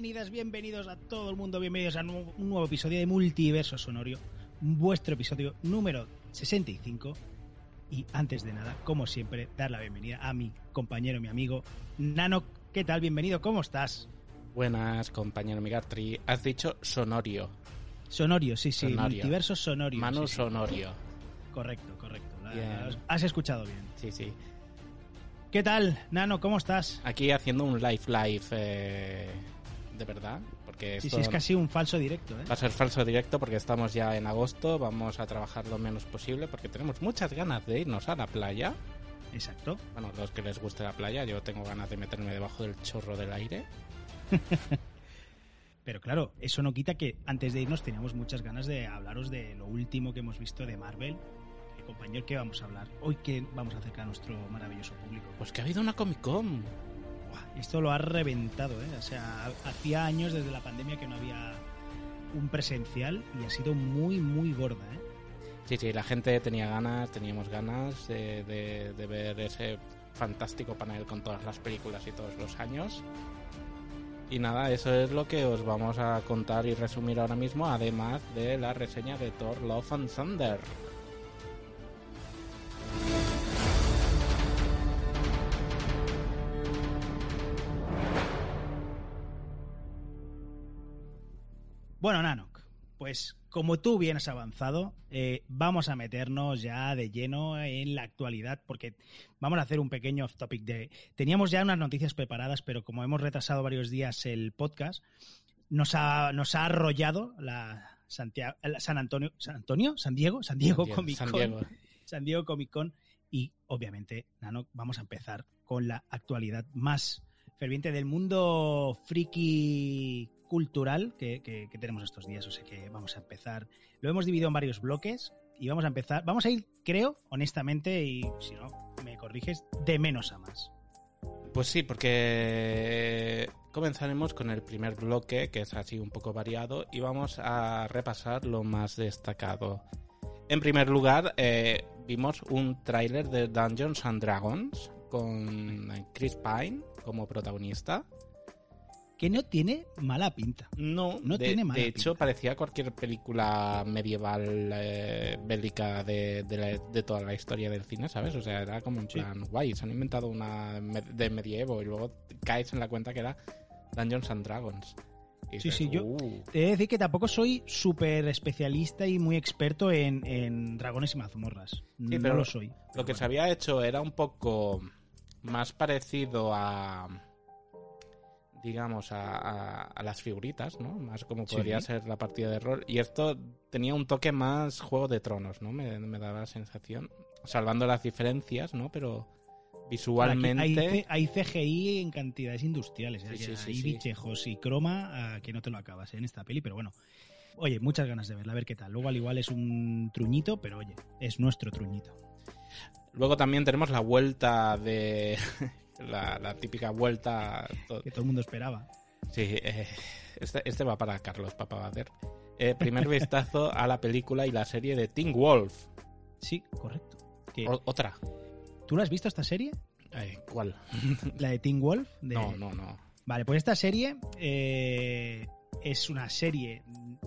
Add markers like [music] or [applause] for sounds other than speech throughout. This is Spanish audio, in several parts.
Bienvenidas, bienvenidos a todo el mundo, bienvenidos a un nuevo episodio de Multiverso Sonorio, vuestro episodio número 65. Y antes de nada, como siempre, dar la bienvenida a mi compañero, mi amigo Nano. ¿Qué tal? Bienvenido, ¿cómo estás? Buenas, compañero Migartri. Has dicho Sonorio. Sonorio, sí, sí, Sonorio. Multiverso Sonorio. Manu sí, sí. Sonorio. Correcto, correcto. Bien. Has escuchado bien. Sí, sí. ¿Qué tal, Nano? ¿Cómo estás? Aquí haciendo un live live eh, de verdad. Porque Sí, esto sí, es casi un falso directo, ¿eh? va a ser falso directo porque estamos ya en agosto. Vamos a trabajar lo menos posible porque tenemos muchas ganas de irnos a la playa. Exacto. Bueno, los que les guste la playa, yo tengo ganas de meterme debajo del chorro del aire. [laughs] Pero claro, eso no quita que antes de irnos teníamos muchas ganas de hablaros de lo último que hemos visto de Marvel. Eh, compañero, ¿qué vamos a hablar? Hoy, ¿qué vamos a acercar a nuestro maravilloso público? Pues que ha habido una Comic Con. Esto lo ha reventado, ¿eh? O sea, hacía años desde la pandemia que no había un presencial y ha sido muy, muy gorda, ¿eh? Sí, sí, la gente tenía ganas, teníamos ganas de- de ver ese fantástico panel con todas las películas y todos los años. Y nada, eso es lo que os vamos a contar y resumir ahora mismo, además de la reseña de Thor Love and Thunder. Bueno, Nanok, pues como tú bien has avanzado, eh, vamos a meternos ya de lleno en la actualidad, porque vamos a hacer un pequeño off topic de. Teníamos ya unas noticias preparadas, pero como hemos retrasado varios días el podcast, nos ha, nos ha arrollado la Santiago, la San Antonio, San Antonio, San Diego, San Diego San Comic San Con. Diego. San Diego Comic Con y obviamente, Nano, vamos a empezar con la actualidad más ferviente del mundo friki cultural que, tenemos estos días. O sea que vamos a empezar. Lo hemos dividido en varios bloques y vamos a empezar. Vamos a ir, creo, honestamente, y si no me corriges, de menos a más. Pues sí, porque comenzaremos con el primer bloque, que es así un poco variado, y vamos a repasar lo más destacado. En primer lugar, eh, vimos un tráiler de Dungeons and Dragons con Chris Pine como protagonista. Que no tiene mala pinta. No, No de, tiene mala de hecho pinta. parecía cualquier película medieval eh, bélica de, de la- de toda la historia del cine, ¿sabes? O sea, era como Sí. plan, guay, se han inventado una de medievo y luego caes en la cuenta que era Dungeons and Dragons. Y Sí, dices, sí, yo- "Uh". Te he de decir que tampoco soy súper especialista y muy experto en, en dragones y mazmorras. no pero lo soy. Lo que bueno. se había hecho era un poco más parecido a digamos a, a- a las figuritas, ¿no? Más como Sí. podría ser la partida de rol. Y esto tenía un toque más Juego de Tronos, ¿no? Me, me daba la sensación, salvando las diferencias, ¿no? Pero visualmente... Hay, CGI en cantidades industriales. ¿eh? Sí, sí, hay bichejos y croma que no te lo acabas ¿eh? en esta peli, pero bueno. Oye, muchas ganas de verla, a ver qué tal. Luego al igual es un truñito, pero oye, es nuestro truñito. Luego también tenemos la vuelta de... [laughs] la, la típica vuelta... Que todo el mundo esperaba. Sí, eh, este, este va para Carlos Papabader. Eh, primer [laughs] vistazo a la película y la serie de Teen Wolf. Sí, correcto. Que- O- otra. ¿Tú la has visto esta serie? Eh, ¿Cuál? [laughs] La de Teen Wolf. de- No, no, no. Vale, pues esta serie eh, es una serie,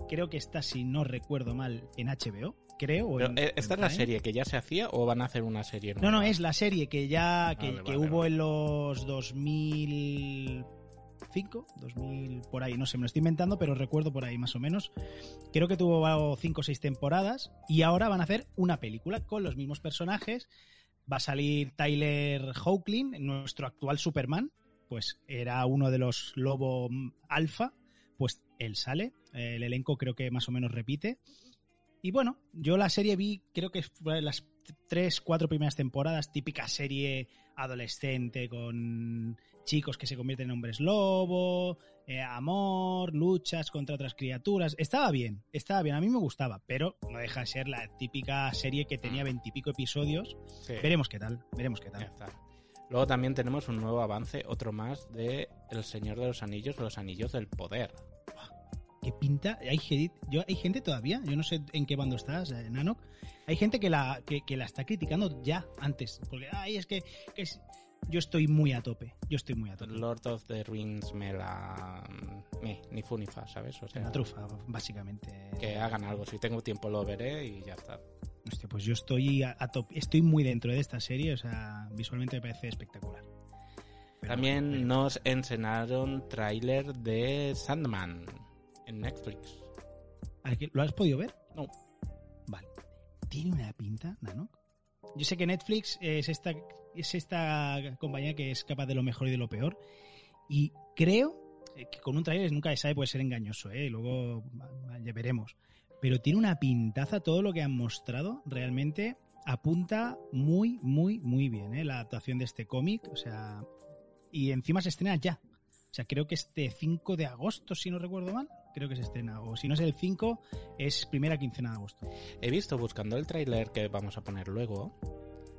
creo que está, si no recuerdo mal, en HBO, creo. en- eh, ¿Esta en es la Prime. serie que ya se hacía o van a hacer una serie No, nueva? no, es la serie que ya que, Vale, que vale, hubo vale. en los 2000 2005, 2000 por ahí, no sé, me lo estoy inventando, pero recuerdo por ahí más o menos. Creo que tuvo 5 o 6 temporadas y ahora van a hacer una película con los mismos personajes. Va a salir Tyler Hoechlin, nuestro actual Superman, pues era uno de los Lobo Alfa, pues él sale, el elenco creo que más o menos repite. Y bueno, yo la serie vi, creo que fue las tres, cuatro primeras temporadas, típica serie adolescente con chicos que se convierten en hombres lobo, eh, amor, luchas contra otras criaturas. Estaba bien, estaba bien, a mí me gustaba, pero no deja de ser la típica serie que tenía veintipico episodios. Sí, Veremos qué tal, veremos qué tal. Luego también tenemos un nuevo avance, otro más, de El Señor de los Anillos, los Anillos del Poder. ¿Qué pinta? Hay gente, yo, hay gente todavía, yo no sé en qué bando estás, eh, Nanok. Hay gente que la, que, que la está criticando ya antes. Porque, ay, es que, que es- yo estoy muy a tope. Yo estoy muy a tope. Lord of the Rings me la... me, ni fu ni fa, ¿sabes? O sea, La trufa, básicamente. que hagan algo. Si tengo tiempo lo veré y ya está. Hostia, pues yo estoy a, a tope. Estoy muy dentro de esta serie, o sea, visualmente me parece espectacular. Pero También nos enseñaron tráiler de Sandman en Netflix. ¿a qué- ¿Lo has podido ver? No. Vale. Tiene una pinta, Nanok. Yo sé que Netflix es esta, es esta compañía que es capaz de lo mejor y de lo peor. Y creo que con un trailer nunca se sabe, puede ser engañoso, ¿eh? Luego ya veremos. Pero tiene una pintaza, todo lo que han mostrado realmente apunta muy, muy, muy bien, ¿eh? La adaptación de este cómic, o sea... Y encima se estrena ya. O sea, creo que este 5 de agosto, si no recuerdo mal, creo que se estrena. O si no es el 5, es primera quincena de agosto. He visto, buscando el tráiler que vamos a poner luego,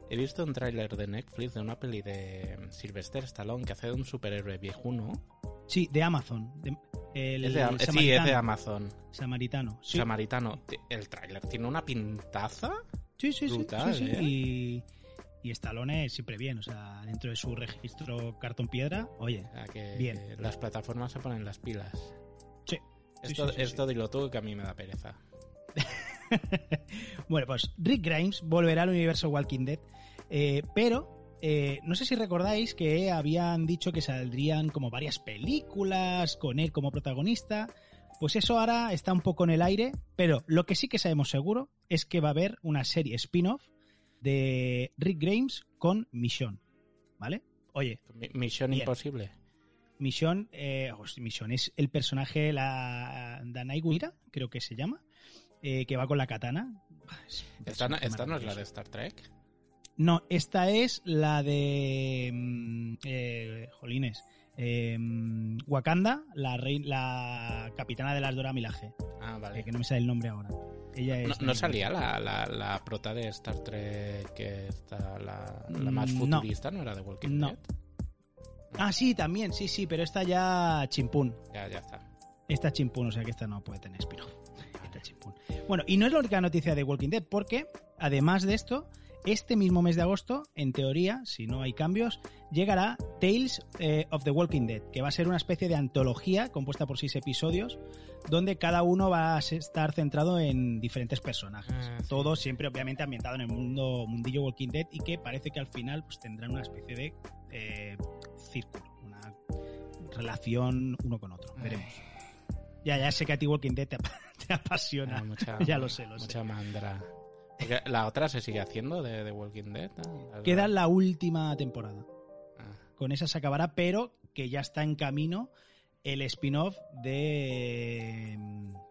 he visto un tráiler de Netflix de una peli de Sylvester Stallone que hace de un superhéroe viejuno. Sí, de Amazon. de- el, Es de el sí, es de Amazon. Samaritano. Sí, Samaritano. El tráiler tiene una pintaza. sí, sí. sí, brutal, sí, sí. ¿eh? Y, y Stallone siempre bien. O sea, dentro de su registro cartón piedra, oye, que Bien. las plataformas se ponen las pilas. Esto, sí, sí, esto dilo tú que a mí me da pereza. [laughs] bueno, pues Rick Grimes volverá al universo Walking Dead, eh, pero eh, no sé si recordáis que habían dicho que saldrían como varias películas con él como protagonista. Pues eso ahora está un poco en el aire, pero lo que sí que sabemos seguro es que va a haber una serie spin-off de Rick Grimes con Michonne, ¿vale? Oye, Mi- Misión Bien. imposible. Michonne, eh, Michonne es el personaje, la Danai Guira, creo que se llama, eh, que va con la katana. Es un Esta, no- esta no es la de Star Trek. No, esta es la de. mm, eh, jolines. eh, mm, Wakanda, la, rei- la capitana de las Dora Milaje. Ah, vale. eh, que no me sale el nombre ahora. Ella es. No, no salía la, la, la prota de Star Trek, que está la, la más Mm, no. futurista, ¿no? era de Walking No. Dead? Ah, sí, también, sí, sí, pero esta ya chimpún. Ya, ya está. Esta chimpún, o sea que esta no puede tener spin-off. Esta chimpún. Bueno, y no es la única noticia de Walking Dead, porque además de esto, este mismo mes de agosto, en teoría, si no hay cambios, llegará Tales eh, of the Walking Dead, que va a ser una especie de antología compuesta por seis episodios, donde cada uno va a estar centrado en diferentes personajes. Ah, sí. Todo siempre, obviamente, ambientado en el mundo mundillo Walking Dead y que parece que al final pues, tendrán una especie de eh, círculo, una relación uno con otro. Veremos. Ya, ya sé que a ti Walking Dead te, ap- [laughs] te apasiona. Mucha, [laughs] ya lo sé, lo sé. mucha mandra. Porque la otra se sigue haciendo de, de Walking Dead. Queda la última temporada. Ah, Con esa se acabará, pero que ya está en camino el spin-off de,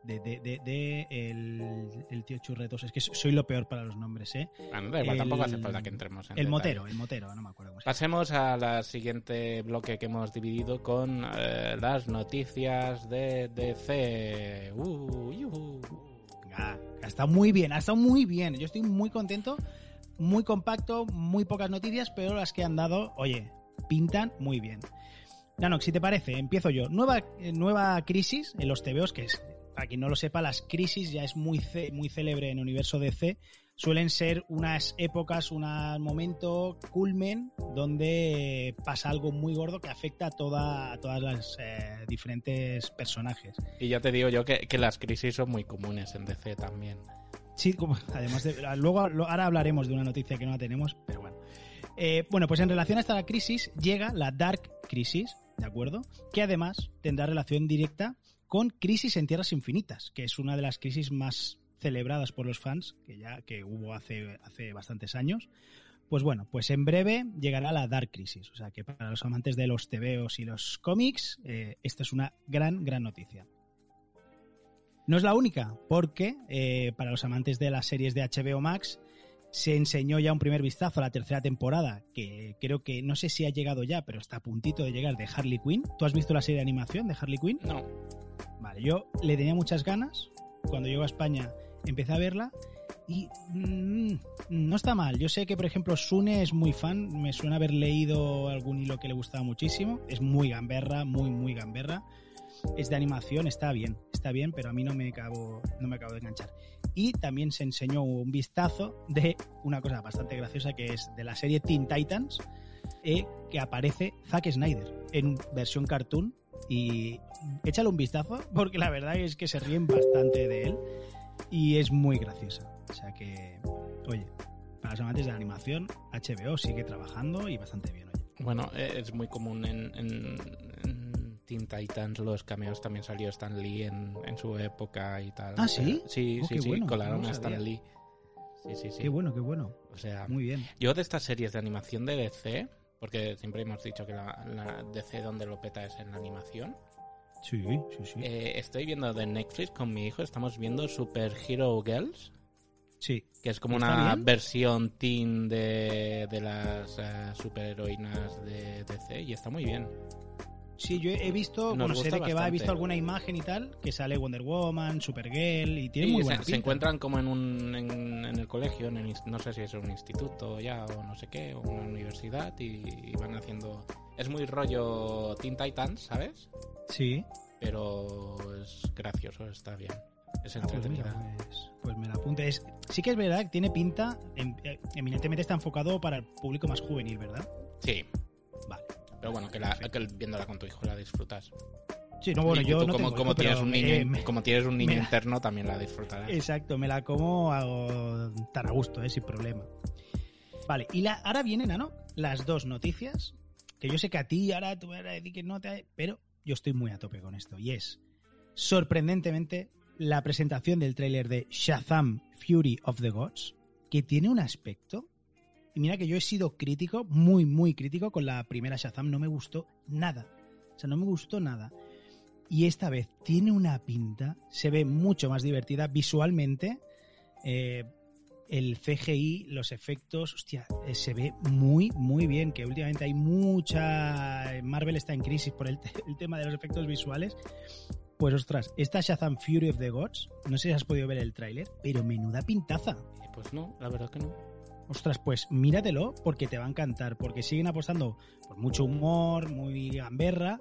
de, de, de- de el, el tío Churretos. Es que soy lo peor para los nombres, ¿eh? bueno, da igual, El- tampoco hace falta que entremos en El detalle. motero, el motero, no me acuerdo cómo. Pasemos a la siguiente bloque que hemos dividido con eh, las noticias de DC. Uh, yuhu. Venga, ha estado muy bien, ha estado muy bien. Yo estoy muy contento, muy compacto, muy pocas noticias, pero las que han dado, oye, pintan muy bien. Nanox, si te parece, empiezo yo. Nueva, eh, nueva crisis en los TVOs, que es, para quien no lo sepa, las crisis ya es muy, ce- muy célebre en el universo DC. Suelen ser unas épocas, un momento culmen donde pasa algo muy gordo que afecta a, toda, a todas las eh, diferentes personajes. Y ya te digo yo que, que las crisis son muy comunes en DC también. Sí, como, además de, luego ahora hablaremos de una noticia que no la tenemos, pero bueno. Eh, bueno, pues en relación a esta crisis llega la Dark Crisis, ¿de acuerdo? Que además tendrá relación directa con Crisis en Tierras Infinitas, que es una de las crisis más celebradas por los fans, que ya que hubo hace, hace bastantes años. Pues bueno, pues en breve llegará la Dark Crisis. O sea que para los amantes de los TVOs y los cómics, eh, esta es una gran, gran noticia. No es la única, porque eh, para los amantes de las series de HBO Max se enseñó ya un primer vistazo a la tercera temporada, que creo que no sé si ha llegado ya, pero está a puntito de llegar, de Harley Quinn. ¿Tú has visto la serie de animación de Harley Quinn? No. Vale, yo le tenía muchas ganas. Cuando llegó a España empecé a verla y mm, no está mal. Yo sé que, por ejemplo, Sune es muy fan. Me suena haber leído algún hilo que le gustaba muchísimo. Es muy gamberra, muy, muy gamberra. Es de animación, está bien, está bien, pero a mí no me acabo, no me de enganchar. Y también se enseñó un vistazo de una cosa bastante graciosa que es de la serie Teen Titans, eh, que aparece Zack Snyder en versión cartoon. Y échale un vistazo, porque la verdad es que se ríen bastante de él y es muy graciosa. O sea que, oye, para los amantes de la animación, HBO sigue trabajando y bastante bien. Bueno, eh, es muy común en, en Teen Titans, los cameos también salió Stan Lee en, en su época y tal. ¿Ah, sí? Eh, Sí, Oh, sí, sí, bueno, colaron no a Stan. Lee. Sí, sí, sí. Qué bueno, qué bueno. O sea, Muy bien. yo de estas series de animación de DC, porque siempre hemos dicho que la, la DC donde lo peta es en la animación, Sí, sí, sí. eh, estoy viendo de Netflix con mi hijo, estamos viendo Super Hero Girls, sí. que es como ¿Está una bien? versión teen de, de las eh, superheroínas de DC y está muy bien. Sí, yo he visto, Nos bueno, sé de que va, he visto alguna imagen y tal, que sale Wonder Woman, Supergirl y tiene Sí, muy se, buena se pinta. encuentran como en, un, en, en el colegio, en el no sé si es un instituto ya o no sé qué, o una universidad, y, y van haciendo... Es muy rollo Teen Titans, ¿sabes? Sí. Pero es gracioso, está bien. Es Ah, pues, entretenida. mira, pues, pues me la apunte. Es, sí que es verdad que tiene pinta, em- eh, eminentemente está enfocado para el público más juvenil, ¿verdad? Sí. Pero bueno, que, la, que viéndola con tu hijo la disfrutas. Sí, no, bueno, Y yo tú no como, tengo como hijo, tienes un niño, me- me- como tienes un niño interno, también la disfrutarás. Exacto, me la como hago tan a gusto, ¿eh? sin problema. Vale, y la, ahora vienen, Nano, las dos noticias, que yo sé que a ti ahora tú vas a decir que no te... Pero yo estoy muy a tope con esto, y es, sorprendentemente, la presentación del tráiler de Shazam Fury of the Gods, que tiene un aspecto... Y mira que yo he sido crítico, muy, muy crítico con la primera Shazam, no me gustó nada. O sea, no me gustó nada. Y esta vez tiene una pinta, se ve mucho más divertida visualmente. eh, el CGI, los efectos, hostia, eh, se ve muy, muy bien. Que últimamente hay mucha. Marvel está en crisis por el, el tema de los efectos visuales. Pues ostras, esta Shazam Fury of the Gods, no sé si has podido ver el tráiler, pero menuda pintaza. Pues no, la verdad que no. Ostras, pues míratelo porque te va a encantar, porque siguen apostando por mucho humor, muy gamberra,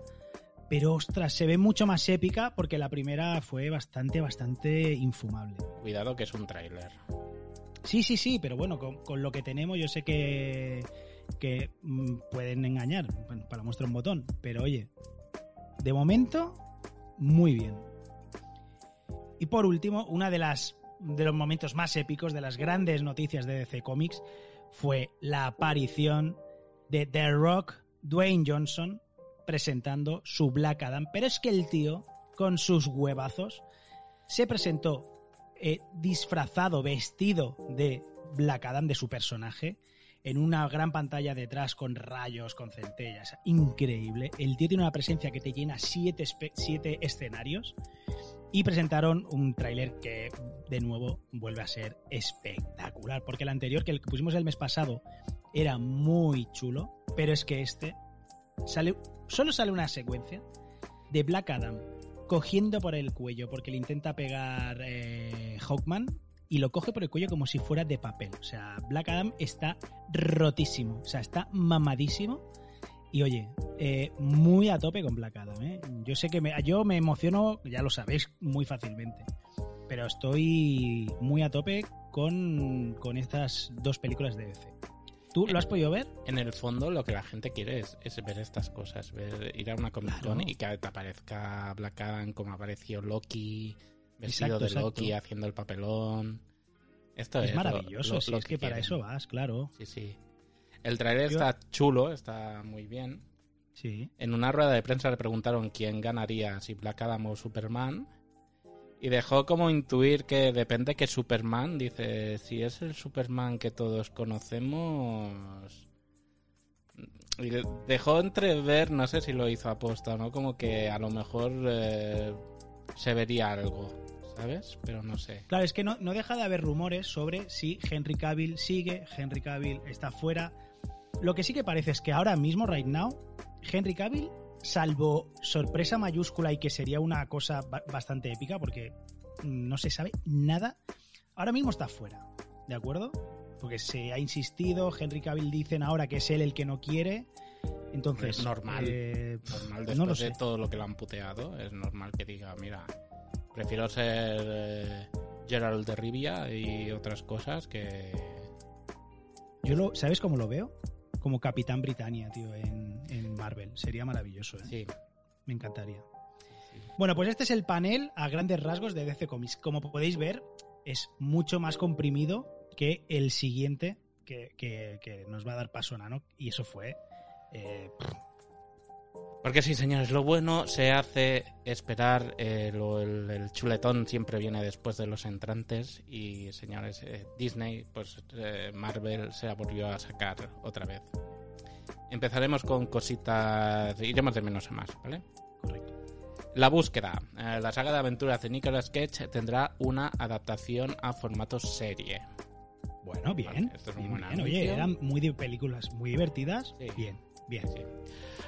pero ostras, se ve mucho más épica porque la primera fue bastante, bastante infumable. Cuidado que es un tráiler. Sí, sí, sí, pero bueno, con, con lo que tenemos yo sé que, que mm, pueden engañar, bueno, para muestra un botón, pero oye, de momento, muy bien. Y por último, una de las de los momentos más épicos, de las grandes noticias de DC Comics, fue la aparición de The Rock, Dwayne Johnson, presentando su Black Adam. Pero es que el tío, con sus huevazos, se presentó eh, disfrazado, vestido de Black Adam, de su personaje, en una gran pantalla detrás con rayos, con centellas. Increíble. El tío tiene una presencia que te llena siete, siete escenarios. Y presentaron un tráiler que, de nuevo, vuelve a ser espectacular. Porque el anterior, que pusimos el mes pasado, era muy chulo. Pero es que este sale, solo sale una secuencia de Black Adam cogiendo por el cuello porque le intenta pegar eh, Hawkman y lo coge por el cuello como si fuera de papel. O sea, Black Adam está rotísimo, o sea, está mamadísimo. Y oye, eh, muy a tope con Black Adam. ¿eh? Yo sé que me, yo me emociono, ya lo sabéis, muy fácilmente. Pero estoy muy a tope con, con estas dos películas de DC. ¿Tú lo has podido ver? En el fondo lo que la gente quiere es, es ver estas cosas, ver, ir a una Comic Con Claro. y que te aparezca Black Adam como apareció Loki, vestido Exacto, de Loki exacto. haciendo el papelón. Esto es, Es lo- maravilloso, lo- si es que para quieren. eso vas, claro. Sí, sí. El trailer está chulo, está muy bien. Sí. En una rueda de prensa le preguntaron quién ganaría, si Black Adam o Superman. Y dejó como intuir que depende que Superman, dice, si es el Superman que todos conocemos... Y de- dejó entrever, no sé si lo hizo aposta, ¿no? Como que a lo mejor eh, se vería algo, ¿sabes? Pero no sé. Claro, es que no, no deja de haber rumores sobre si Henry Cavill sigue, Henry Cavill está fuera. Lo que sí que parece es que ahora mismo, right now, Henry Cavill, salvo sorpresa mayúscula y que sería una cosa ba- bastante épica porque no se sabe nada, ahora mismo está fuera, ¿de acuerdo? Porque se ha insistido, Henry Cavill dicen ahora que es él el que no quiere, entonces... Es normal. eh, Normal, no después lo de sé. todo lo que le han puteado, es normal que diga, mira, prefiero ser eh, Gerald de Rivia y otras cosas que... Yo lo, ¿Sabes cómo lo veo? Como Capitán Britannia, tío, en, en Marvel. Sería maravilloso, ¿eh? Sí, Me encantaría. Bueno, pues este es el panel a grandes rasgos de DC Comics. Como podéis ver, es mucho más comprimido que el siguiente que, que- que nos va a dar paso Nano. Y eso fue... eh, Porque sí, señores, lo bueno se hace esperar, eh, lo- el, el chuletón siempre viene después de los entrantes y, señores, eh, Disney, pues eh, Marvel se la volvió a sacar otra vez. Empezaremos con cositas, iremos de menos a más, ¿vale? correcto. La búsqueda. Eh, la saga de aventuras de Nicolas Cage tendrá una adaptación a formato serie. Bueno, bien. Vale, esto es un bien, buen bien. Oye, eran muy de películas muy divertidas. Sí. Bien, bien. Sí.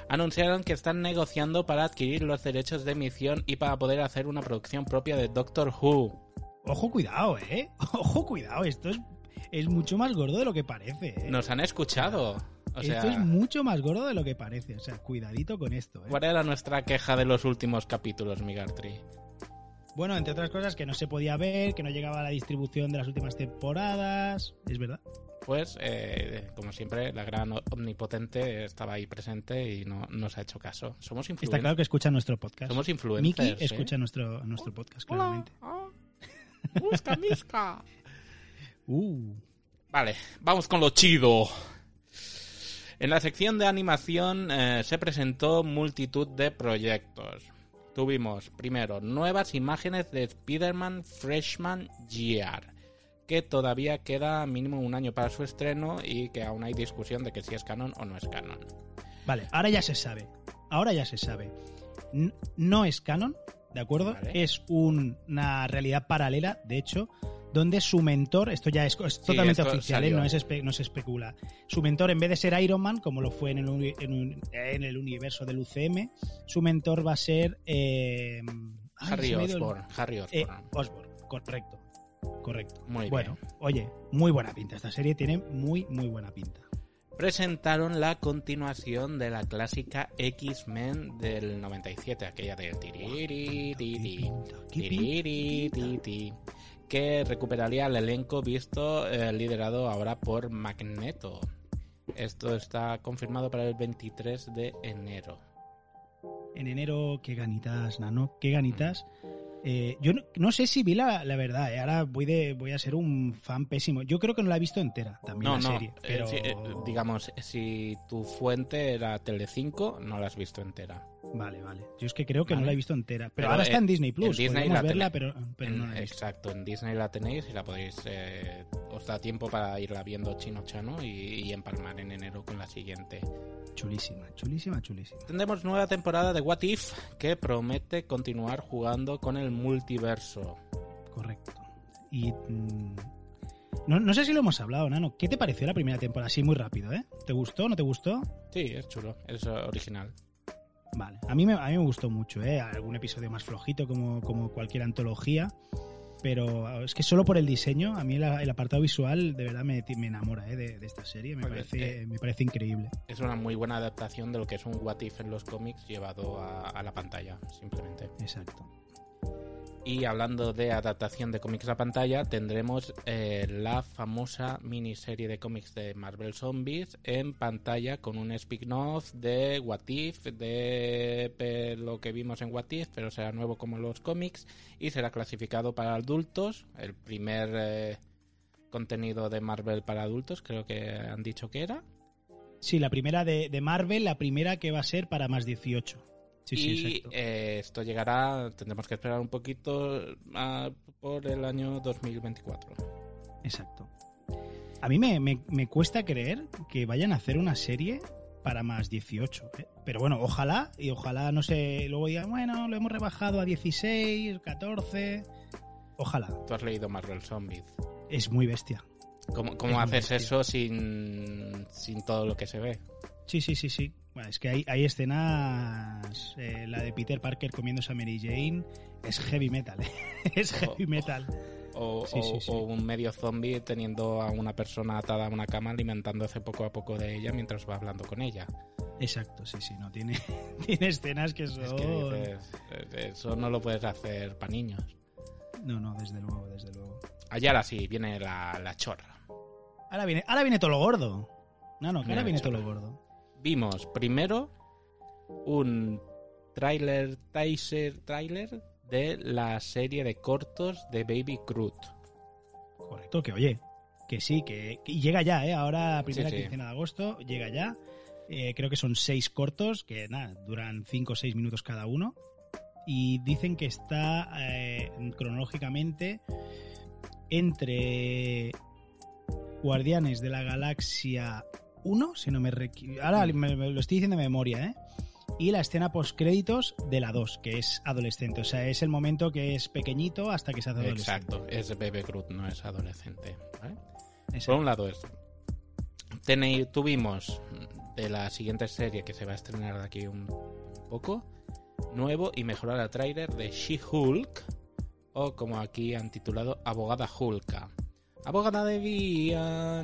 Anunciaron que están negociando para adquirir los derechos de emisión y para poder hacer una producción propia de Doctor Who. Ojo, cuidado, ¿eh? [laughs] Ojo, cuidado. Esto es, es mucho más gordo de lo que parece. ¿eh? Nos han escuchado. O sea, Esto es mucho más gordo de lo que parece. O sea, cuidadito con esto. ¿eh? ¿cuál era nuestra queja de los últimos capítulos, Migartri? Bueno, entre otras cosas, que no se podía ver, que no llegaba a la distribución de las últimas temporadas. Es verdad. Pues, eh, como siempre, la gran omnipotente estaba ahí presente y no nos ha hecho caso. Somos Está influencers. claro que escucha nuestro podcast. Somos influencers. Miki ¿eh? escucha nuestro, nuestro podcast, claramente. Busca, misca. [laughs] Uh, Vale, vamos con lo chido. En la sección de animación eh, se presentó multitud de proyectos. Tuvimos primero nuevas imágenes de Spider-Man Freshman Year, que todavía queda mínimo un año para su estreno y que aún hay discusión de que si es canon o no es canon. vale, ahora ya se sabe. Ahora ya se sabe. No es canon, ¿de acuerdo? Vale. Es un- una realidad paralela, de hecho, donde su mentor, esto ya es, es totalmente oficial, ¿eh? no, es espe- no se especula. Su mentor, en vez de ser Iron Man, como lo fue en el, en un- en el universo del UCM, su mentor va a ser. eh, ay, Harry el- Osborn, Harry Eh, Osborn. Osborn, correcto. Correcto. Muy bueno, bien. oye, muy buena pinta. Esta serie tiene muy, muy buena pinta. presentaron la continuación de la clásica X-Men del 97, aquella del tiriri, ti, ti, tiriri, ti, ti, que recuperaría el elenco visto eh, liderado ahora por Magneto. Esto está confirmado para el 23 de enero. En enero, qué ganitas, Nano, qué ganitas. Eh, yo no, no sé si vi la, la verdad, eh, ahora voy, de, voy a ser un fan pésimo. Yo creo que no la he visto entera, también No, la no, serie. eh, Pero... eh, digamos, si tu fuente era Telecinco, no la has visto entera. Vale, vale. Yo es que creo que no la he visto entera. Pero, Pero, ahora está en Disney Plus. en Disney la verla, pero, pero En- no la he visto. exacto, en Disney la tenéis y la podéis. eh, os da tiempo para irla viendo chino chano y, y empalmar en enero con la siguiente. Chulísima, chulísima, chulísima. Tendremos nueva temporada de What If que promete continuar jugando con el multiverso. Correcto. Y. mm, no, no sé si lo hemos hablado, Nano. ¿Qué te pareció la primera temporada? Así muy rápido, ¿eh? ¿Te gustó? ¿No te gustó? Sí, es chulo, es original. Vale, a mí me, a mí me gustó mucho, ¿eh? Algún episodio más flojito como, como cualquier antología, pero es que solo por el diseño, a mí la- el apartado visual de verdad me, me enamora ¿eh? de, de esta serie, me Oye, parece, eh. me parece increíble. Es una muy buena adaptación de lo que es un What If en los cómics llevado a, a la pantalla, simplemente. Exacto. Y hablando de adaptación de cómics a pantalla, tendremos eh, la famosa miniserie de cómics de Marvel Zombies en pantalla con un spin-off de What If, de lo que vimos en What If, pero será nuevo como los cómics y será clasificado para adultos. El primer eh, contenido de Marvel para adultos, creo que han dicho que era. Sí, la primera de, de Marvel, la primera que va a ser para más 18. Sí, y eh, esto llegará, tendremos que esperar un poquito ah, por el año 2024. Exacto. A mí me, me- me cuesta creer que vayan a hacer una serie para más 18. ¿eh? Pero bueno, ojalá, y ojalá, no sé, luego digan, bueno, lo hemos rebajado a 16, 14. Ojalá. Tú has leído Marvel Zombies. Es muy bestia. ¿Cómo, cómo Es haces bestia. eso sin, sin todo lo que se ve? Sí, sí, sí, sí. Bueno, es que hay, hay escenas. eh, la de Peter Parker comiéndose a Mary Jane es heavy metal. ¿eh? [laughs] es heavy metal. O, Sí, o- sí, sí. o un medio zombie teniendo a una persona atada a una cama alimentándose poco a poco de ella mientras va hablando con ella. Exacto, sí, sí. No tiene, [laughs] tiene escenas que son. Es que dices, eh, eso no lo puedes hacer para niños. No, no, desde luego, desde luego. Allá ahora sí, viene la, la chorra. Ahora viene, ahora viene todo lo gordo. No, no, que ahora viene todo lo gordo. Vimos primero un tráiler, teaser tráiler de la serie de cortos de Baby Groot. Correcto, que oye, que sí, que, que llega ya, ¿eh? Ahora, primera Sí, sí. quincena de agosto, llega ya. Eh, creo que son seis cortos, que nada, duran cinco o seis minutos cada uno. Y dicen que está eh, cronológicamente entre Guardianes de la Galaxia 1, si no me Ahora me- me lo estoy diciendo de memoria, ¿eh? Y la escena post-créditos de la 2, que es adolescente. O sea, es el momento que es pequeñito hasta que se hace adolescente. Exacto, es Baby Groot, no es adolescente. Por un lado eso. Tenéis- tuvimos de la siguiente serie que se va a estrenar de aquí un poco, nuevo y mejorado el tráiler de She-Hulk, o como aquí han titulado, Abogada Hulka. Abogada de vía.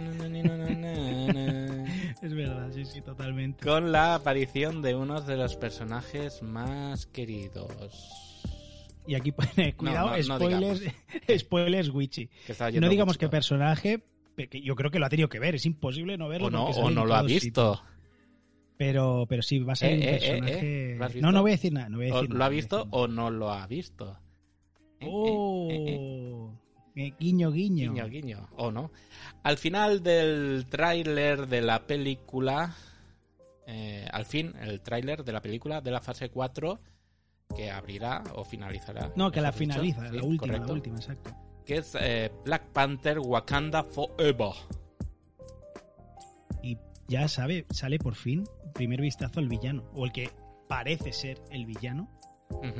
Es verdad, sí, sí, totalmente. Con la aparición de uno de los personajes más queridos. Y aquí pone, cuidado, no, no spoilers, [laughs] spoilers Witchy. [laughs] No digamos qué personaje, pe- que yo creo que lo ha tenido que ver, es imposible no verlo. O no, o lo ha visto. Pero, pero sí, va a ser Eh, un eh, eh, personaje... eh. No, no voy a decir nada, no voy a O ¿Lo ha visto o no lo ha visto? ¡Oh! Eh, guiño, guiño. Guiño, guiño, o no. Al final del tráiler de la película, eh, al fin, el tráiler de la película de la fase 4, que abrirá o finalizará. No, que la finaliza, sí, la última, correcto, la última, exacto. Que es eh, Black Panther Wakanda Forever. Y ya sabe, sale por fin, primer vistazo al villano, o el que parece ser el villano.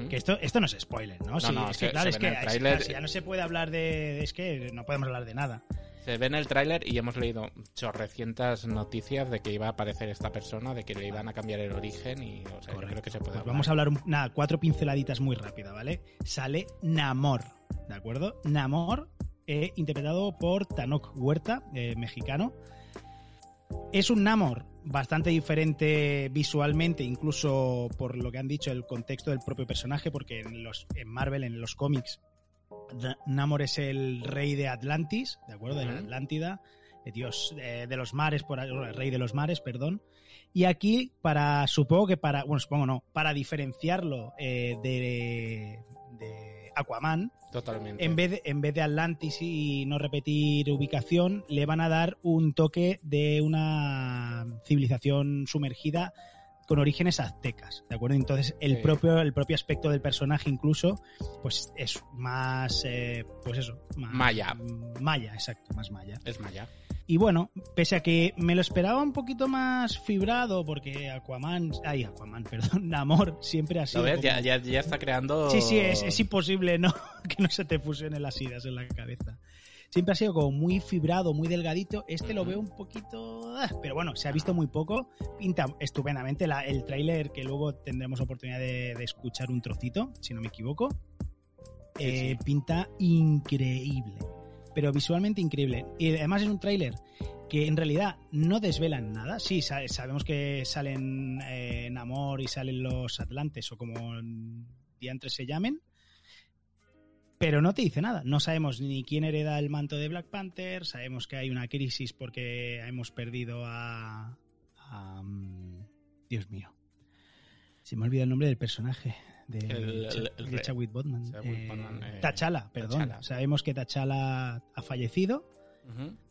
Que esto, esto no es spoiler, ¿no? No, Sí, no, es se- que, claro, se es ya no se puede hablar de. Es que no podemos hablar de nada. Se ve en el tráiler y hemos leído chorrecientas noticias de que iba a aparecer esta persona, de que le iban a cambiar el origen y, o sea, yo creo que se puede Pues vamos a hablar, un- nada, cuatro pinceladitas muy rápidas, ¿vale? Sale Namor, ¿de acuerdo? Namor, eh, interpretado por Tanok Huerta, eh, mexicano. Es un Namor bastante diferente visualmente, incluso por lo que han dicho, el contexto del propio personaje, porque en, los, en Marvel, en los cómics, Namor es el rey de Atlantis, ¿de acuerdo? De la Ujú. Atlántida, de Dios de los mares, por, el rey de los mares, perdón. Y aquí, para, supongo que para, bueno, supongo no, para diferenciarlo eh, de, de Aquaman, Totalmente. en vez, de, en vez de Atlantis y no repetir ubicación, le van a dar un toque de una civilización sumergida con orígenes aztecas, ¿de acuerdo? Entonces el Sí. propio el propio aspecto del personaje incluso pues es más eh, pues eso, más Maya. Maya, exacto, más maya. Es Maya. Y bueno, pese a que me lo esperaba un poquito más fibrado porque Aquaman, ay, Aquaman, [laughs] perdón, Namor siempre ha ¿Lo sido ves? como- Ya, ya, ya está creando... Sí, sí, es, es imposible no [laughs] que no se te fusionen las ideas en la cabeza. Siempre ha sido como muy fibrado, muy delgadito. Este lo veo un poquito... ah, Pero bueno, se ha visto muy poco. Pinta estupendamente. La- el tráiler, que luego tendremos oportunidad de, de escuchar un trocito, si no me equivoco, Sí, eh, sí. pinta increíble. Pero visualmente increíble. Y además es un tráiler que en realidad no desvelan nada. Sí, sa- sabemos que salen eh, Namor y salen los Atlantes o como diantres se llamen. Pero no te dice nada. No sabemos ni quién hereda el manto de Black Panther. Sabemos que hay una crisis porque hemos perdido a. mm, Dios mío. Se me ha olvidado el nombre del personaje. De, El- Cha- el- el de rey. Chadwick. Chadwick Eh, eh, T'Challa, perdón. Sabemos que T'Challa ha fallecido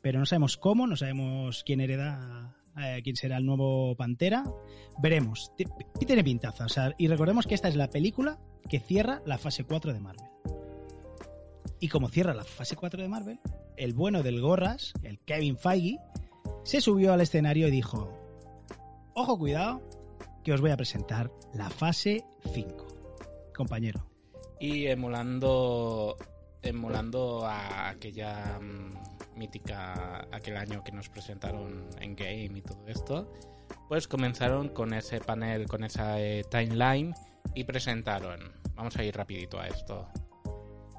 pero no sabemos cómo, no sabemos quién hereda eh, quién será el nuevo Pantera. Veremos. Y tiene pintaza. O sea, y recordemos que esta es la película que cierra la fase 4 de Marvel. Y como cierra la fase 4 de Marvel, el bueno del Gorras, el Kevin Feige, se subió al escenario y dijo: Ojo, cuidado, que os voy a presentar la fase 5. Compañero. Y emulando emulando a aquella mm, mítica aquel año que nos presentaron en game y todo esto, pues comenzaron con ese panel, con esa eh, timeline y presentaron. Vamos a ir rapidito a esto.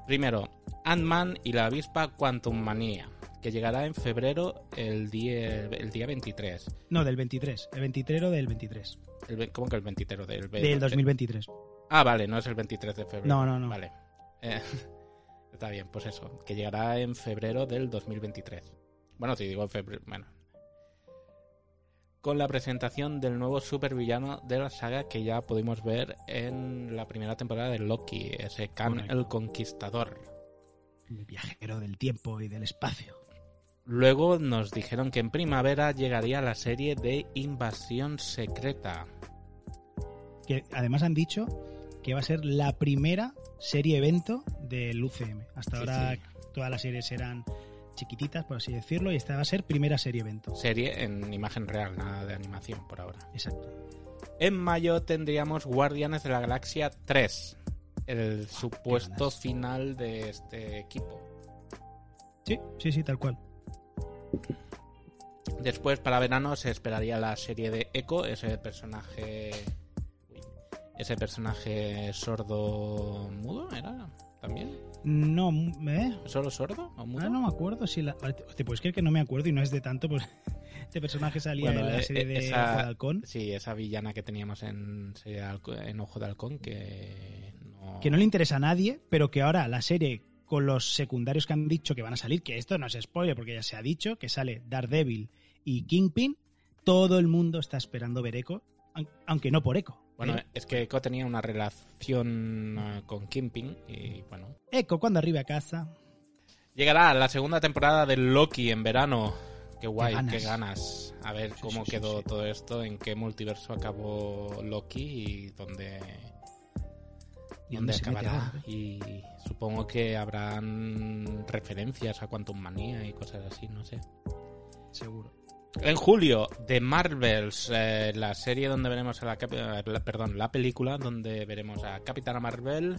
Primero, Ant-Man y la avispa Quantum Manía, que llegará en febrero el día, el día 23. No, del 23. El 23 del 23. El ve- ¿Cómo que el 23 del, Del 2023. Ah, vale, no es el 23 de febrero. No, no, no. Vale. Eh, [laughs] está bien, pues eso, que llegará en febrero del 2023. Bueno, te digo en febrero, bueno. Con la presentación del nuevo supervillano de la saga que ya pudimos ver en la primera temporada de Loki, ese Khan Correcto. el Conquistador. El viajero del tiempo y del espacio. Luego nos dijeron que en primavera llegaría la serie de Invasión Secreta. Que además han dicho que va a ser la primera serie evento del UCM. Hasta Sí, ahora sí. todas las series eran chiquititas, por así decirlo, y esta va a ser primera serie evento. Serie en imagen real, nada de animación por ahora. Exacto. En mayo tendríamos Guardianes de la Galaxia 3, el supuesto ganas. final de este equipo. Sí, sí, sí, tal cual. Después, para verano, se esperaría la serie de Echo, ese personaje. Ese personaje sordo mudo, ¿era? ¿También? No, ¿eh? ¿Solo sordo o mudo? Ah, no me acuerdo si la... ¿Te puedes creer que no me acuerdo y no es de tanto? Pues [laughs] este personaje salía Bueno, en la eh, serie de esa- Ojo de Halcón. Sí, esa villana que teníamos en, en Ojo de Halcón, que no... que no le interesa a nadie, pero que ahora la serie con los secundarios que han dicho que van a salir, que esto no es spoiler porque ya se ha dicho, que sale Daredevil y Kingpin, todo el mundo está esperando ver Echo, aun- aunque no por Echo. Bueno, ¿eh? es que Echo tenía una relación eh, con Kingpin y bueno, Echo cuando arribe a casa. Llegará la segunda temporada de Loki en verano. Qué guay, Qué qué ganas. A ver Sí, cómo sí, quedó sí. todo esto, en qué multiverso acabó Loki y dónde, ¿Y dónde dónde se mete acabará. Y supongo que habrán referencias a Quantum Manía y cosas así, no sé. Seguro. En julio, The Marvels, eh, la serie donde veremos a la, eh, la- perdón, la película donde veremos a Capitana Marvel,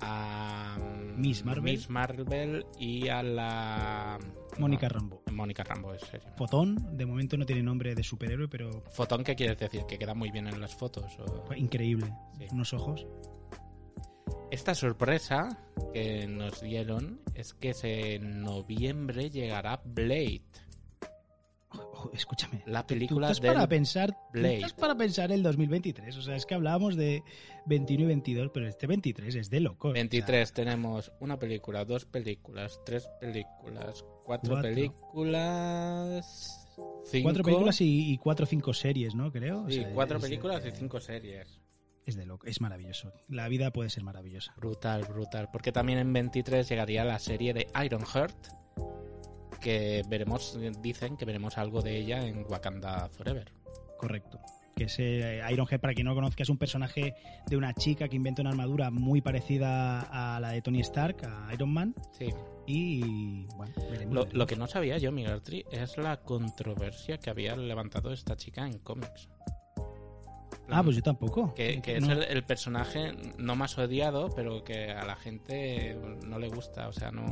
a mm, Miss Marvel. Miss Marvel y a la Mónica no, Rambo. Mónica Rambo, es serio. Fotón, de momento no tiene nombre de superhéroe, pero Fotón, ¿qué quieres decir? Que queda muy bien en las fotos. o- increíble. Sí. Unos ojos. Esta sorpresa que nos dieron es que en noviembre llegará Blade. Escúchame. La Tú película estás del para pensar, tú Blade. estás para pensar el 2023. O sea, es que hablábamos de 21 y 22, pero este 23 es de loco. 23 tenemos una película, dos películas, tres películas, cuatro, Cuatro. películas, cinco, cuatro películas y, y cuatro o cinco series, ¿no? Creo. O sí, sea, cuatro de- películas y cinco series. Es de loco. Es maravilloso. La vida puede ser maravillosa. Brutal, brutal. Porque también en 23 llegaría la serie de Ironheart, que veremos, dicen que veremos algo de ella en Wakanda Forever. Correcto. Que ese Ironhead, para quien no lo conozca, es un personaje de una chica que inventa una armadura muy parecida a la de Tony Stark, a Iron Man. Sí. Y bueno, veremos. Lo, veremos. lo que no sabía yo, Migartri, es la controversia que había levantado esta chica en cómics. Ah, pues yo tampoco. Que, que No. es el, el personaje no más odiado, pero que a la gente no le gusta. O sea, no.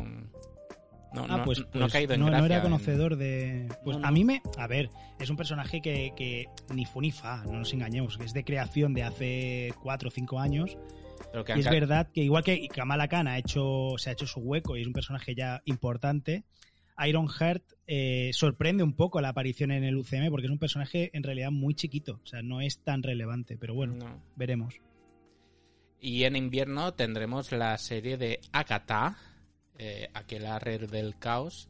No, Ah, no- pues, no ha pues caído en no, no era conocedor de. Pues No, a mí me. A ver, es un personaje que, que ni fu ni fa, no nos engañemos, que es de creación de hace 4 o 5 años. pero que Y han es ca- verdad que igual que Kamala Khan ha hecho, se ha hecho su hueco y es un personaje ya importante, Ironheart eh, sorprende un poco la aparición en el UCM porque es un personaje en realidad muy chiquito, o sea, no es tan relevante, pero bueno, no. veremos. Y en invierno tendremos la serie de Agatha, eh, Aquelarre del Caos,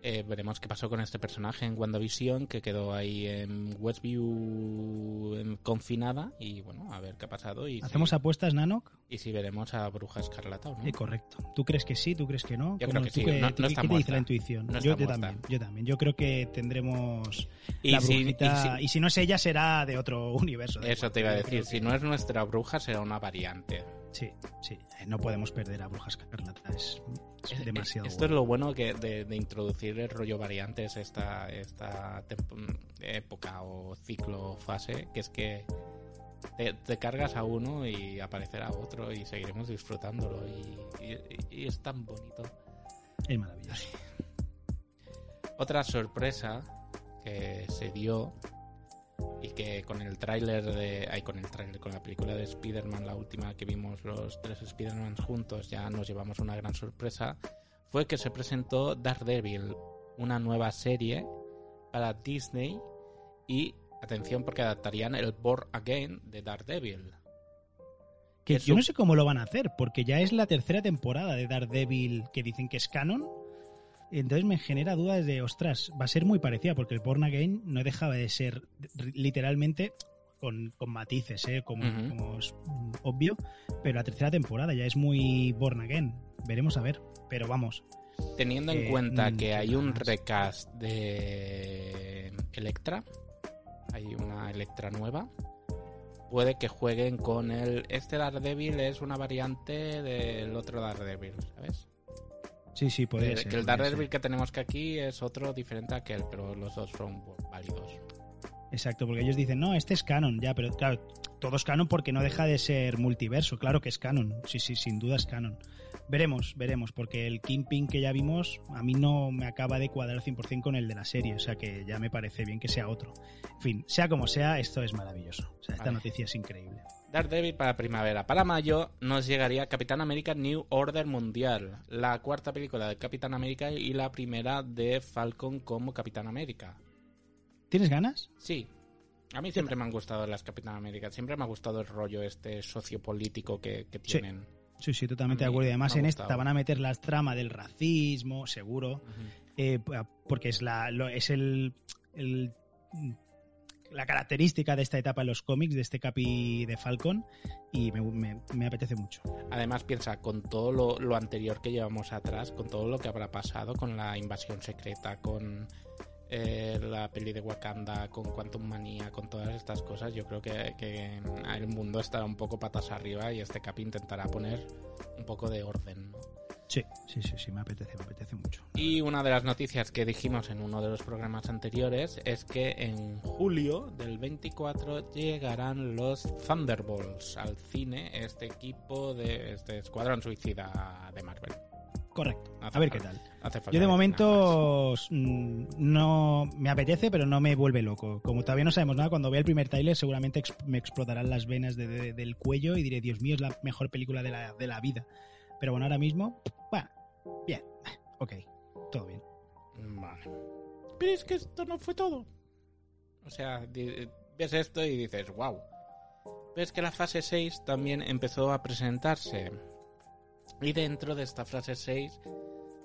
Eh, veremos qué pasó con este personaje en WandaVision, que quedó ahí en Westview en- confinada. Y bueno, a ver qué ha pasado. Y ¿Hacemos si, apuestas, Nanok? y si veremos a Bruja Escarlata o no. Eh, correcto. ¿Tú crees que sí? ¿Tú crees que no? Yo ¿Cómo- creo que sí. qué- No- no está ¿Qué te dice la intuición? No yo, también, yo también. Yo creo que tendremos Y la si- brujita. y Y si- no es ella, será de otro [laughs] universo. Eso igual. te iba a decir. Si que- no es nuestra bruja, será una variante. Sí, sí. Eh, No podemos perder a Brujas Escarlata. Es, es Eh, demasiado. Esto es lo bueno que de, de introducir el rollo variantes esta, esta temp- época o ciclo fase, que es que te, te cargas a uno y aparecerá otro y seguiremos disfrutándolo y, y- y es tan bonito. Es maravilloso. Otra sorpresa que se dio y que con el tráiler de... Ay, con el tráiler, con la película de Spider-Man, la última que vimos los tres Spider-Man juntos, ya nos llevamos una gran sorpresa, fue que se presentó Daredevil, una nueva serie para Disney y, atención, porque adaptarían el Born Again de Daredevil. Que yo no sé cómo lo van a hacer, porque ya es la tercera temporada de Daredevil que dicen que es canon. Entonces me genera dudas de, ostras, va a ser muy parecida, porque el Born Again no dejaba de ser literalmente con, con matices, ¿eh? como, es obvio, pero la tercera temporada ya es muy Born Again. Veremos a ver, pero vamos. Teniendo en Eh, cuenta mm, que hay un recast de Electra, hay una Electra nueva, puede que jueguen con el... Este Daredevil es una variante del otro Daredevil, ¿sabes? Sí, sí, podría que, ser. que el Daredevil que tenemos que aquí es otro diferente a aquel, pero los dos son válidos. Exacto, porque ellos dicen, no, este es canon, ya, pero claro, todo es canon porque no deja de ser multiverso, claro que es canon, sí, sí, sin duda es canon. Veremos, veremos, porque el Kingpin que ya vimos a mí no me acaba de cuadrar 100% con el de la serie, o sea que ya me parece bien que sea otro. En fin, sea como sea, esto es maravilloso, o sea, esta Vale. noticia es increíble. Daredevil para primavera. Para mayo nos llegaría Capitán América New Order Mundial, la cuarta película de Capitán América y la primera de Falcon como Capitán América. ¿Tienes ganas? Sí. A mí siempre me han gustado las Capitán América. Siempre me ha gustado el rollo este sociopolítico que, tienen. Sí, sí, totalmente de acuerdo. Y además en esta van a meter las tramas del racismo, seguro. eh, porque es la lo- es el, el- la característica de esta etapa en los cómics de este capi de Falcon y me, me- apetece mucho Además, piensa, con todo lo, lo anterior que llevamos atrás, con todo lo que habrá pasado, con la invasión secreta, con eh, la peli de Wakanda, con Quantum Manía, con todas estas cosas, yo creo que, que el mundo estará un poco patas arriba y este Capi intentará poner un poco de orden. Sí sí sí sí me apetece me apetece mucho. Y una de las noticias que dijimos en uno de los programas anteriores es que en julio del 24 llegarán los Thunderbolts al cine, este equipo de este escuadrón suicida de Marvel. correcto. Hace a ver qué tal. yo de momento mm, no me apetece pero no me vuelve loco. Como todavía no sabemos nada cuando vea el primer trailer seguramente me explotarán las venas de- de- del cuello y diré Dios mío es la mejor película de la, de la vida pero bueno ahora mismo bueno bien ok todo bien. Vale. Pero es que esto no fue todo. O sea, di- ves esto y dices, wow. Ves que la fase 6 también empezó a presentarse. Y dentro de esta fase 6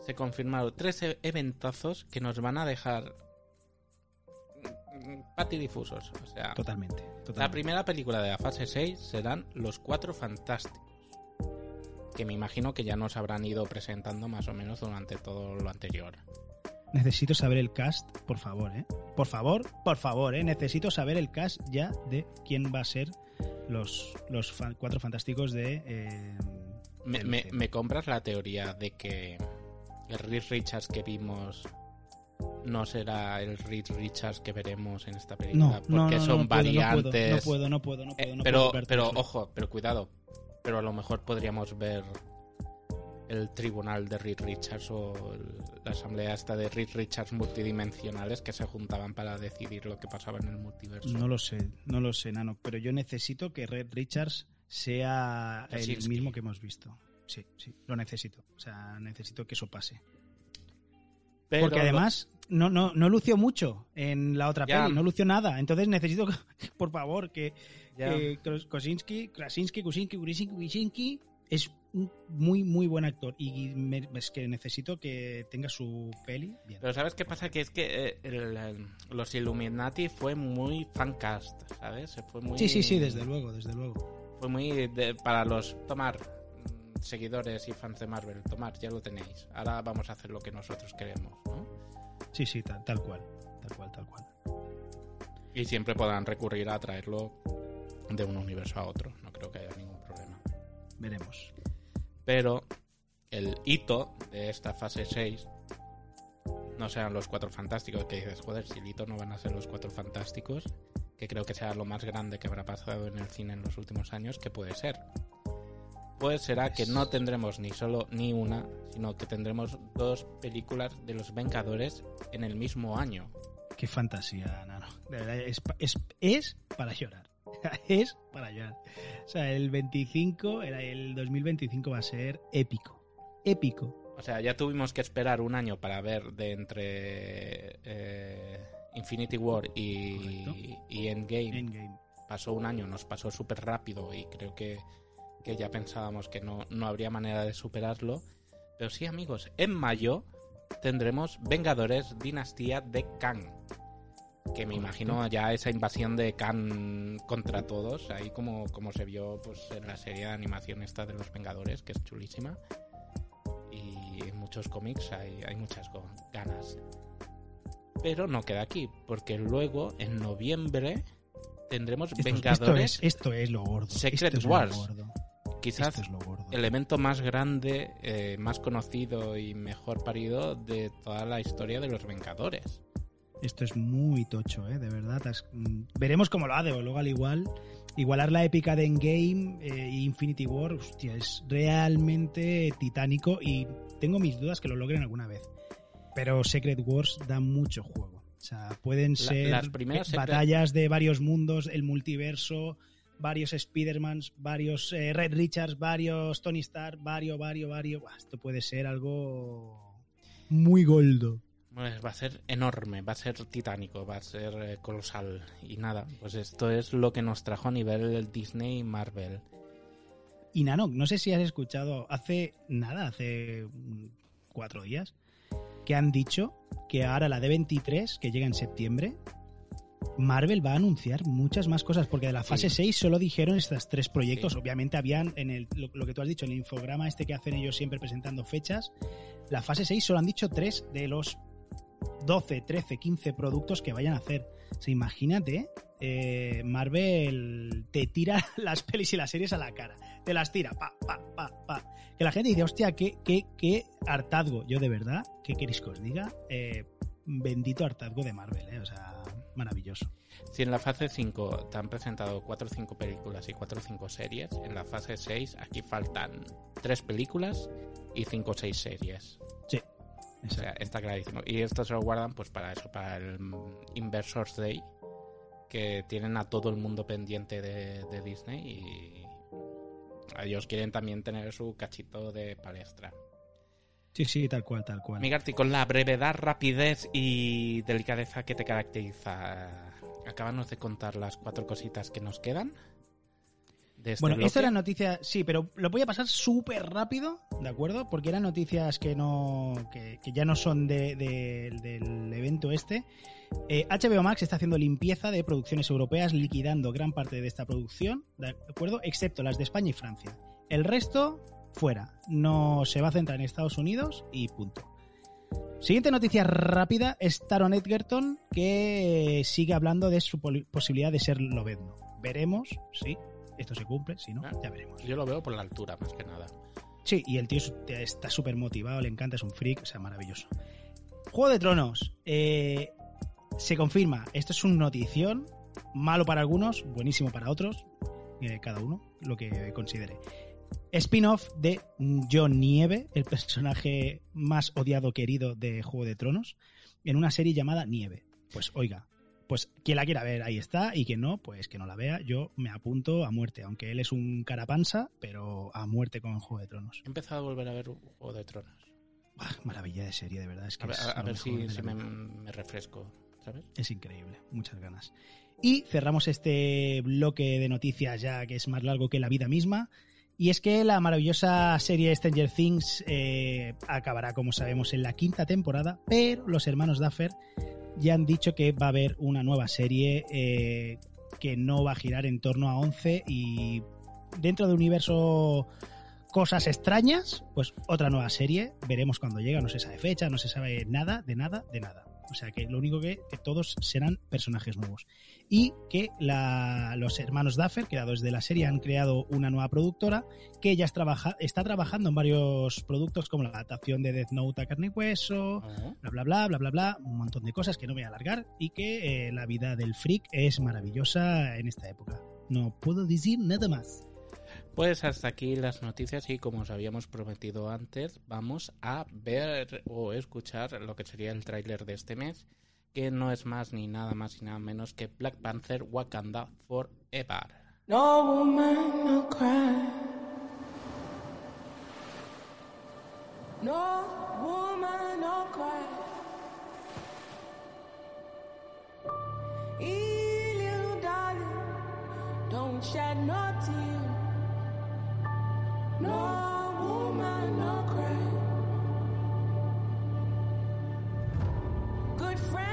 se confirmaron tres e- eventazos que nos van a dejar mm, patidifusos. O sea, totalmente, totalmente. la primera película de la fase 6 serán Los Cuatro Fantásticos. Que me imagino que ya nos habrán ido presentando más o menos durante todo lo anterior. Necesito saber el cast, por favor, ¿eh? Por favor, por favor, ¿eh? Necesito saber el cast ya de quién va a ser los, los cuatro fantásticos de... eh, Me, compras la teoría de que el Reed Richards que vimos no será el Reed Richards que veremos en esta película? No, no, porque no, no, son no puedo, variantes. No puedo, no puedo, no puedo, Eh, no puedo. pero, comprarte pero ojo, pero cuidado. Pero a lo mejor podríamos ver el tribunal de Reed Richards o la asamblea esta de Reed Richards multidimensionales que se juntaban para decidir lo que pasaba en el multiverso. No lo sé, no lo sé, Nano, pero yo necesito que Red Richards sea el mismo que hemos visto. Sí, sí, lo necesito. O sea, necesito que eso pase. Pero Porque además no, no, no lució mucho en la otra peli, no lució nada. Entonces necesito, [laughs] por favor, que, Ya. que Kosinski, Krasinski, Kusinski, Kusinski, Kusinski, es un muy, muy buen actor. Y me- es que necesito que tenga su peli bien. Pero ¿sabes qué pasa? Que es que eh, el- el- los Illuminati fue muy fancast, ¿sabes? Fue muy, Sí, sí, sí, desde luego, desde luego. Fue muy de- para los tomar mm, seguidores y fans de Marvel. Tomar, ya lo tenéis. Ahora vamos a hacer lo que nosotros queremos, ¿no? Sí, sí, tal, tal cual. Tal cual, tal cual. Y siempre podrán recurrir a traerlo de un universo a otro. No creo que haya ningún problema. Veremos. Pero el hito de esta fase 6 no serán los cuatro fantásticos. Que dices, joder, si el hito no van a ser los cuatro fantásticos, que creo que será lo más grande que habrá pasado en el cine en los últimos años, que puede ser. Pues será que no tendremos ni solo ni una, sino que tendremos dos películas de los Vengadores en el mismo año. Qué fantasía, Nano. De verdad, es, pa- es, es para llorar. [laughs] es para llorar. O sea, el 25, era el 2025 va a ser épico. Épico. O sea, ya tuvimos que esperar un año para ver de entre eh, Infinity War y, y Endgame. Endgame. Pasó un año, nos pasó súper rápido y creo que, que ya pensábamos que no, no habría manera de superarlo. Pero sí, amigos, en mayo tendremos Vengadores Dinastía de Kang. Que me imagino ya esa invasión de Kang contra todos, ahí como, como se vio pues, en la serie de animación esta de los Vengadores, que es chulísima. Y en muchos cómics hay, hay muchas ganas. Pero no queda aquí, porque luego en noviembre tendremos Esto, esto Vengadores, es, esto es lo gordo. Secret Esto es Wars. Lo gordo. Quizás Esto es lo gordo. el evento más grande, eh, más conocido y mejor parido de toda la historia de los Vengadores. Esto es muy tocho, ¿eh? De verdad. Mm, veremos cómo lo hace. Luego, al igual, igualar la épica de Endgame eh, y Infinity War, hostia, es realmente titánico y tengo mis dudas que lo logren alguna vez. Pero Secret Wars da mucho juego. O sea, pueden ser las primeras Secret- batallas de varios mundos, el multiverso, varios Spider-Mans, varios eh, Red Richards, varios Tony Stark, varios, varios, varios. Buah, esto puede ser algo muy goldo. Pues va a ser enorme, va a ser titánico, va a ser eh, colosal. Y nada, pues esto es lo que nos trajo a nivel Disney y Marvel. Y Nano, no sé si has escuchado hace nada, hace cuatro días, que han dicho que ahora la D23, que llega en septiembre, Marvel va a anunciar muchas más cosas, porque de la fase Sí. 6 solo dijeron estos tres proyectos. Sí. Obviamente habían, en el, lo, lo que tú has dicho, en el infograma este que hacen ellos siempre presentando fechas, la fase 6 solo han dicho tres de los 12, 13, 15 productos que vayan a hacer. O sea, imagínate, eh, Marvel te tira [laughs] las pelis y las series a la cara. Te las tira, pa, pa, pa, pa. Que la gente dice, hostia, qué, qué, qué hartazgo. Yo de verdad, ¿qué queréis que os diga? Eh, bendito hartazgo de Marvel, ¿eh? O sea, maravilloso. Si en la fase 5 te han presentado 4 o 5 películas y 4 o 5 series, en la fase 6 aquí faltan 3 películas y 5 o 6 series. Sí. O sea, está clarísimo. Y esto se lo guardan pues para eso, para el Inversors Day, que tienen a todo el mundo pendiente de, de Disney y ellos quieren también tener su cachito de palestra. Sí, sí, tal cual, tal cual. Migarty, con la brevedad, rapidez y delicadeza que te caracteriza, acábanos de contar las cuatro cositas que nos quedan. Este Bueno, bloque. esta era noticia, sí, pero lo voy a pasar súper rápido, ¿de acuerdo? Porque eran noticias que no que, que ya no son de- de- del evento este. Eh, HBO Max está haciendo limpieza de producciones europeas, liquidando gran parte de esta producción, ¿de acuerdo? Excepto las de España y Francia. El resto, fuera. No se va a centrar en Estados Unidos y punto. Siguiente noticia rápida es Taron Edgerton, que sigue hablando de su posibilidad de ser Lobezno. Veremos si esto se cumple, si no, Ah. ya veremos. Yo lo veo por la altura, más que nada. Sí, y el tío es- está súper motivado, le encanta, es un freak, o sea, maravilloso. Juego de Tronos. eh, se confirma, esto es un notición, malo para algunos, buenísimo para otros, eh, cada uno lo que considere. Spin-off de John Nieve, el personaje más odiado querido de Juego de Tronos, en una serie llamada Nieve. Pues oiga, pues quien la quiera ver, ahí está, y quien no, pues que no la vea, yo me apunto a muerte, aunque él es un carapansa, pero a muerte con Juego de Tronos. He empezado a volver a ver Juego de Tronos. Buah, maravilla de serie, de verdad. Es que A ver, es a- ver si, me, me refresco, ¿sabes? Es increíble, muchas ganas. Y cerramos este bloque de noticias ya que es más largo que la vida misma. Y es que la maravillosa serie Stranger Things eh, acabará, como sabemos, en la quinta temporada, pero los hermanos Duffer ya han dicho que va a haber una nueva serie eh, que no va a girar en torno a 11 y dentro de universo cosas extrañas, pues otra nueva serie, veremos cuando llega, no se sabe fecha, no se sabe nada, de nada, de nada. O sea que lo único que, que todos serán personajes nuevos. Y que la- los hermanos Duffer, creadores de la serie, han creado una nueva productora que ya trabaja, está trabajando en varios productos como la adaptación de Death Note a carne y hueso, bla bla bla bla bla bla, un montón de cosas que no voy a alargar y que eh, la vida del freak es maravillosa en esta época. No puedo decir nada más. Pues hasta aquí las noticias y como os habíamos prometido antes, vamos a ver o escuchar lo que sería el tráiler de este mes, que no es más ni nada más y nada menos que Black Panther Wakanda Forever. No woman, no cry. No woman, no cry. Don't shed no tear. No woman, no cry. Good friends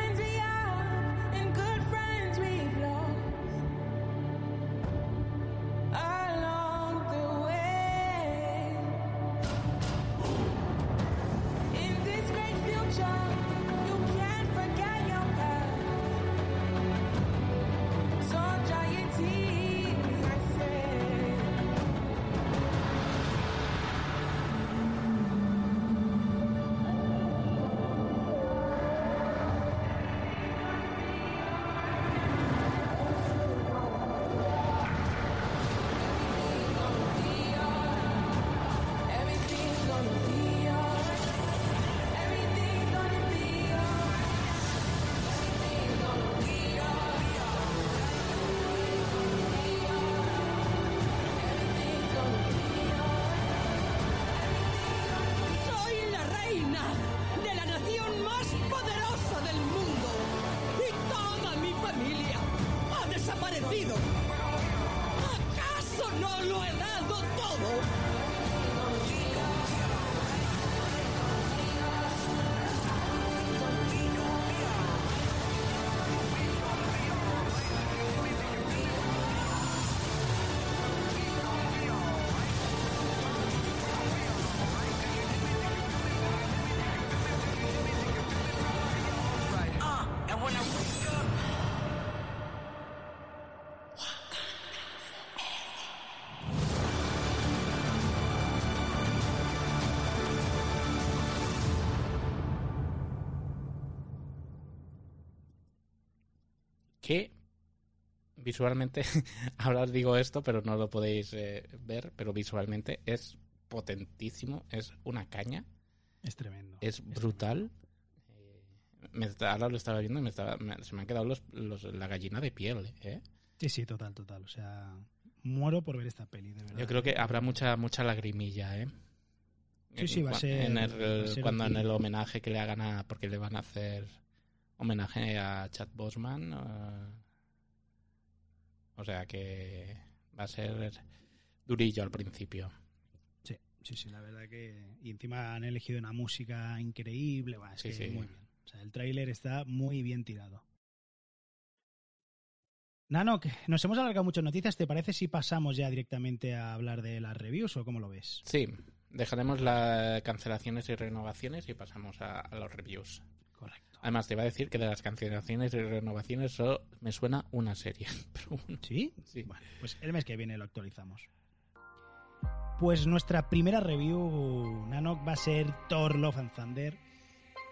que visualmente, [laughs] ahora os digo esto, pero no lo podéis eh, ver, pero visualmente es potentísimo, es una caña, Es tremendo. es brutal. Eh, me está- ahora lo estaba viendo y me estaba- me- se me han quedado los, los- la gallina de piel. ¿eh? Sí, sí, total, total. O sea, muero por ver esta peli, de verdad. Yo creo que habrá mucha mucha lagrimilla. ¿eh? Sí, sí, va a ser- en el- va a ser cuando en el homenaje que le hagan a. Porque le van a hacer homenaje a Chad Bosman. eh, o sea que va a ser durillo al principio. Sí, sí, sí, la verdad que... Y encima han elegido una música increíble. Bueno, es Sí, que sí. muy bien. O sea, el tráiler está muy bien tirado. Nano, que nos hemos alargado mucho en noticias. ¿Te parece si pasamos ya directamente a hablar de las reviews o cómo lo ves? Sí, dejaremos las cancelaciones y renovaciones y pasamos a, a los reviews. Correcto. Además, te iba a decir que de las cancelaciones y renovaciones solo me suena una serie. [laughs] Pero bueno, ¿Sí? sí. Bueno, pues el mes que viene lo actualizamos. Pues nuestra primera review, Nanok, va a ser Thor Love and Thunder.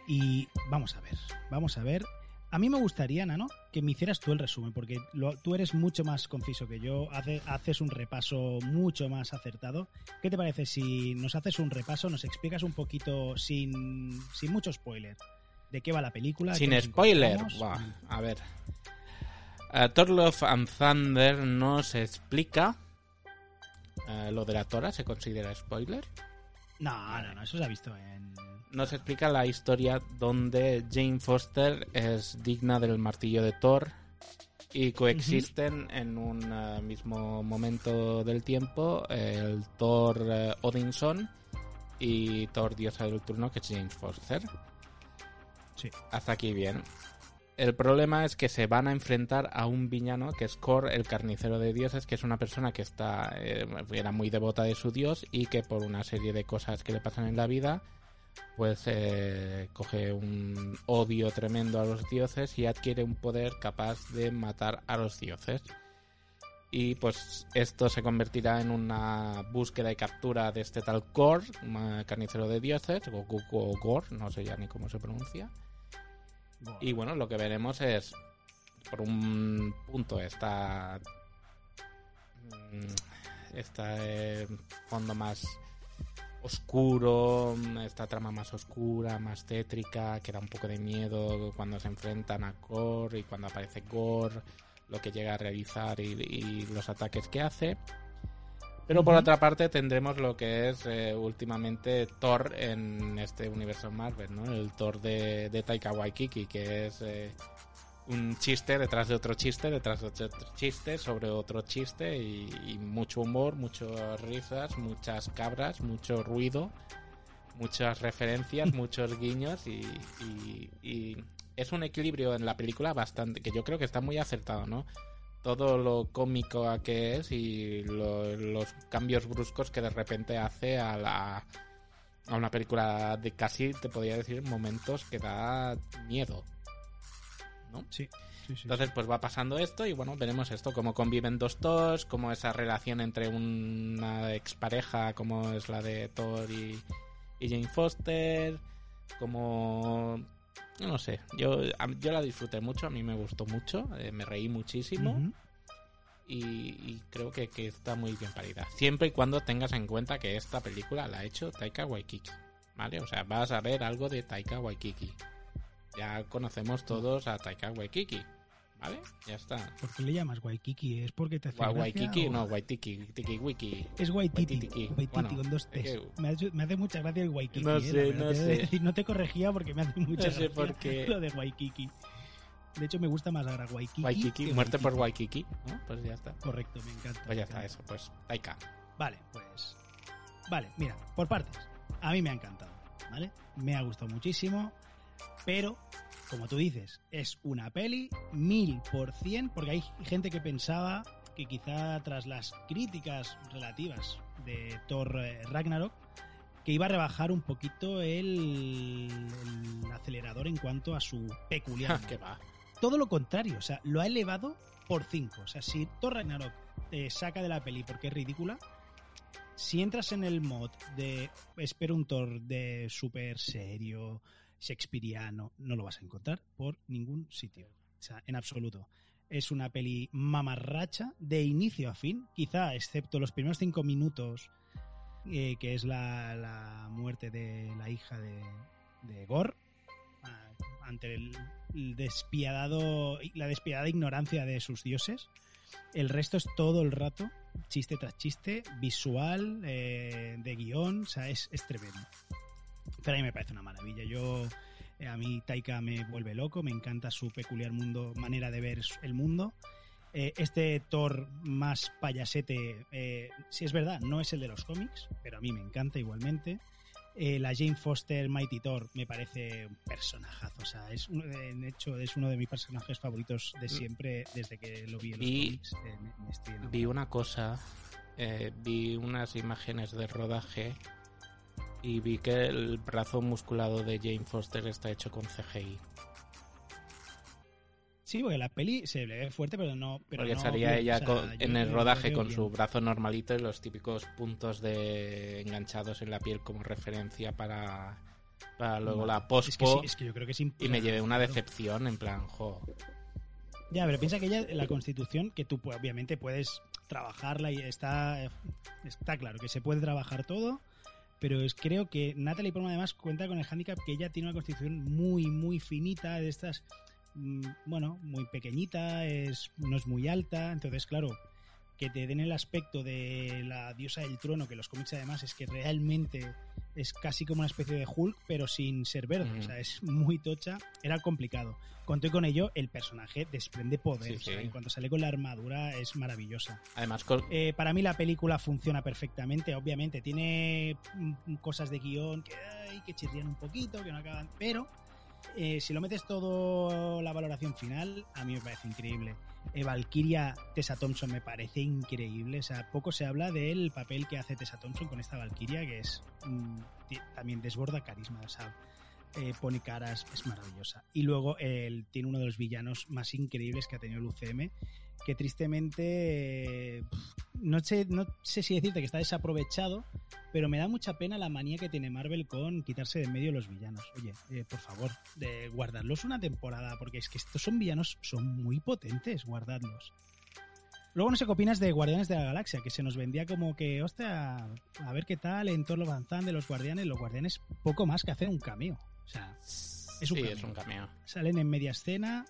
Y vamos a ver, vamos a ver. A mí me gustaría, Nano, que me hicieras tú el resumen, porque lo- tú eres mucho más conciso que yo, hace- haces un repaso mucho más acertado. ¿Qué te parece si nos haces un repaso, nos explicas un poquito sin, sin mucho spoiler de qué va la película? Sin spoiler. Buah, a ver. Eh, Thor Love and Thunder nos explica. eh, lo de la Tora se considera spoiler. No, no, no, eso se ha visto en... Nos explica la historia donde Jane Foster es digna del martillo de Thor y coexisten en un eh, mismo momento del tiempo el Thor Odinson y Thor Diosa del Turno, que es James Foster. Hasta aquí bien. El problema es que se van a enfrentar a un villano que es Kor, el carnicero de dioses, que es una persona que está eh, era muy devota de su dios y que por una serie de cosas que le pasan en la vida, pues eh, coge un odio tremendo a los dioses y adquiere un poder capaz de matar a los dioses. Y pues esto se convertirá en una búsqueda y captura de este tal Kor, carnicero de dioses, o Gor, no sé ya ni cómo se pronuncia. Y bueno, lo que veremos es, por un punto, esta, mm, esta eh, fondo más oscuro, esta trama más oscura, más tétrica, que da un poco de miedo cuando se enfrentan a Gore y cuando aparece Gore, lo que llega a realizar y los ataques que hace. Pero por otra parte tendremos lo que es eh, últimamente Thor en este universo Marvel, ¿no? El Thor de, de Taika Waititi, que es eh, un chiste detrás de otro chiste, detrás de otro chiste, sobre otro chiste y, y mucho humor, muchas risas, muchas cabras, mucho ruido, muchas referencias, [laughs] muchos guiños y, y- y es un equilibrio en la película bastante que yo creo que está muy acertado, ¿no? Todo lo cómico a que es y lo- los cambios bruscos que de repente hace a la a una película de casi te podría decir momentos que da miedo. ¿No? Sí, sí, sí. Entonces, pues va pasando esto y bueno, veremos esto, cómo conviven dos Thors, cómo esa relación entre una expareja como es la de Thor y, y Jane Foster, como... No sé, yo, yo la disfruté mucho, a mí me gustó mucho, eh, me reí muchísimo y, y creo que, que está muy bien parida. Siempre y cuando tengas en cuenta que esta película la ha hecho Taika Waititi, ¿vale? O sea, vas a ver algo de Taika Waititi. Ya conocemos todos a Taika Waititi, ¿vale? Ya está. ¿Por qué le llamas Waikiki? ¿Es porque te hace Wa- gracia Waikiki, o- no, Waititi, Tiki Wiki. Es Waititi. Waititi. Waititi Bueno, con dos T's. que- Me, hace, me hace mucha gracia el Waikiki. No eh, sé, no sé. decir, no te corregía porque me hace [laughs] mucha No sé gracia por qué. [laughs] lo de Waikiki. De hecho, me gusta más ahora Waikiki. Waikiki, que muerte por Waikiki. ¿no? Pues ya está. Correcto, me encanta. Pues ya está, eso, pues Taika. Vale, pues. Vale, mira, por partes. A mí me ha encantado, ¿vale? Me ha gustado muchísimo, pero, como tú dices, es una peli mil por cien, porque hay gente que pensaba que quizá tras las críticas relativas de Thor eh, Ragnarok, que iba a rebajar un poquito el, el acelerador en cuanto a su peculiar. que va. todo lo contrario, o sea, lo ha elevado por 5. O sea, si Thor Ragnarok te saca de la peli porque es ridícula, si entras en el mod de espero un Thor de súper serio, shakespeariano, no lo vas a encontrar por ningún sitio. O sea, en absoluto. Es una peli mamarracha de inicio a fin, quizá excepto los primeros cinco minutos, eh, que es la, muerte de la hija de, Gore, ah, ante el, despiadado, la despiadada ignorancia de sus dioses. El resto es todo el rato, chiste tras chiste, visual, eh, de guion, o sea, es tremendo. Pero a mí me parece una maravilla. Yo, eh, a mí Taika me vuelve loco, me encanta su peculiar mundo, manera de ver el mundo. Eh, este Thor más payasete, eh, sí es verdad, no es el de los cómics, pero a mí me encanta igualmente. Eh, la Jane Foster Mighty Thor me parece un personajazo. O sea, es un- de hecho es uno de mis personajes favoritos de siempre desde que lo vi en los cómics. me- me estoy. Vi una cosa, vi unas imágenes de rodaje y vi que el brazo musculado de Jane Foster está hecho con CGI. Sí, porque la peli se le ve fuerte, pero no. Pero Porque no salía ella o sea, con- yo en el rodaje con bien. su brazo normalito y los típicos puntos de enganchados en la piel como referencia para, para luego la Es que, pospo. sí, es que yo creo que es y me llevé una decepción en plan, jo. Ya, pero piensa que ella, la constitución, que tú pues, obviamente puedes trabajarla y está, está claro que se puede trabajar todo, pero es, creo que Natalie Portman además cuenta con el hándicap que ella tiene una constitución muy, muy finita, de estas, mm, bueno, muy pequeñita, es, no es muy alta, entonces claro, que te den el aspecto de la diosa del trueno, que los cómics además es que realmente es casi como una especie de Hulk, pero sin ser verde. O sea, es muy tocha. Era complicado. Conté con ello, el personaje desprende poder. Sí, o sea, sí. en cuanto sale con la armadura, es maravillosa. Además, con- Eh, para mí la película funciona perfectamente, obviamente tiene mm, cosas de guion que, ay, que chirrían un poquito, que no acaban, pero eh, si lo metes todo la valoración final, a mí me parece increíble. Eh, Valkyria Tessa Thompson me parece increíble, o sea, poco se habla del papel que hace Tessa Thompson con esta Valkyria, que es mm, también desborda carisma, o sea, eh, pone caras, es maravillosa. Y luego él tiene uno de los villanos más increíbles que ha tenido el UCM, que tristemente no sé, no sé si decirte que está desaprovechado, pero me da mucha pena la manía que tiene Marvel con quitarse de en medio los villanos. Oye, eh, por favor, de guardarlos una temporada, porque es que estos son villanos, son muy potentes, guardadlos. Luego no sé qué opinas de Guardianes de la Galaxia, que se nos vendía como que, hostia, a ver qué tal en Thor and Thunder, los Guardianes, los Guardianes poco más que hacer un cameo. O sea, es un sí, cameo. es un cameo. salen en media escena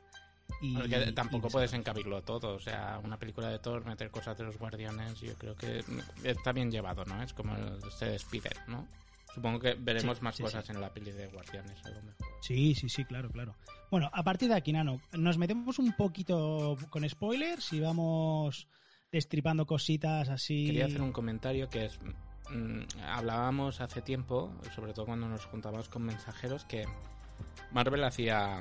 y... Porque tampoco y puedes encabirlo todo. O sea, una película de Thor, meter cosas de los guardianes, yo creo que está bien llevado, ¿no? Es como el, se despide, ¿no? Supongo que veremos Sí, más sí, cosas sí. en la peli de guardianes, a lo mejor. Sí, sí, sí, claro, claro. Bueno, a partir de aquí, Nano, nos metemos un poquito con spoilers y vamos destripando cositas así. Quería hacer un comentario que es. mm, hablábamos hace tiempo, sobre todo cuando nos juntábamos con mensajeros, que Marvel hacía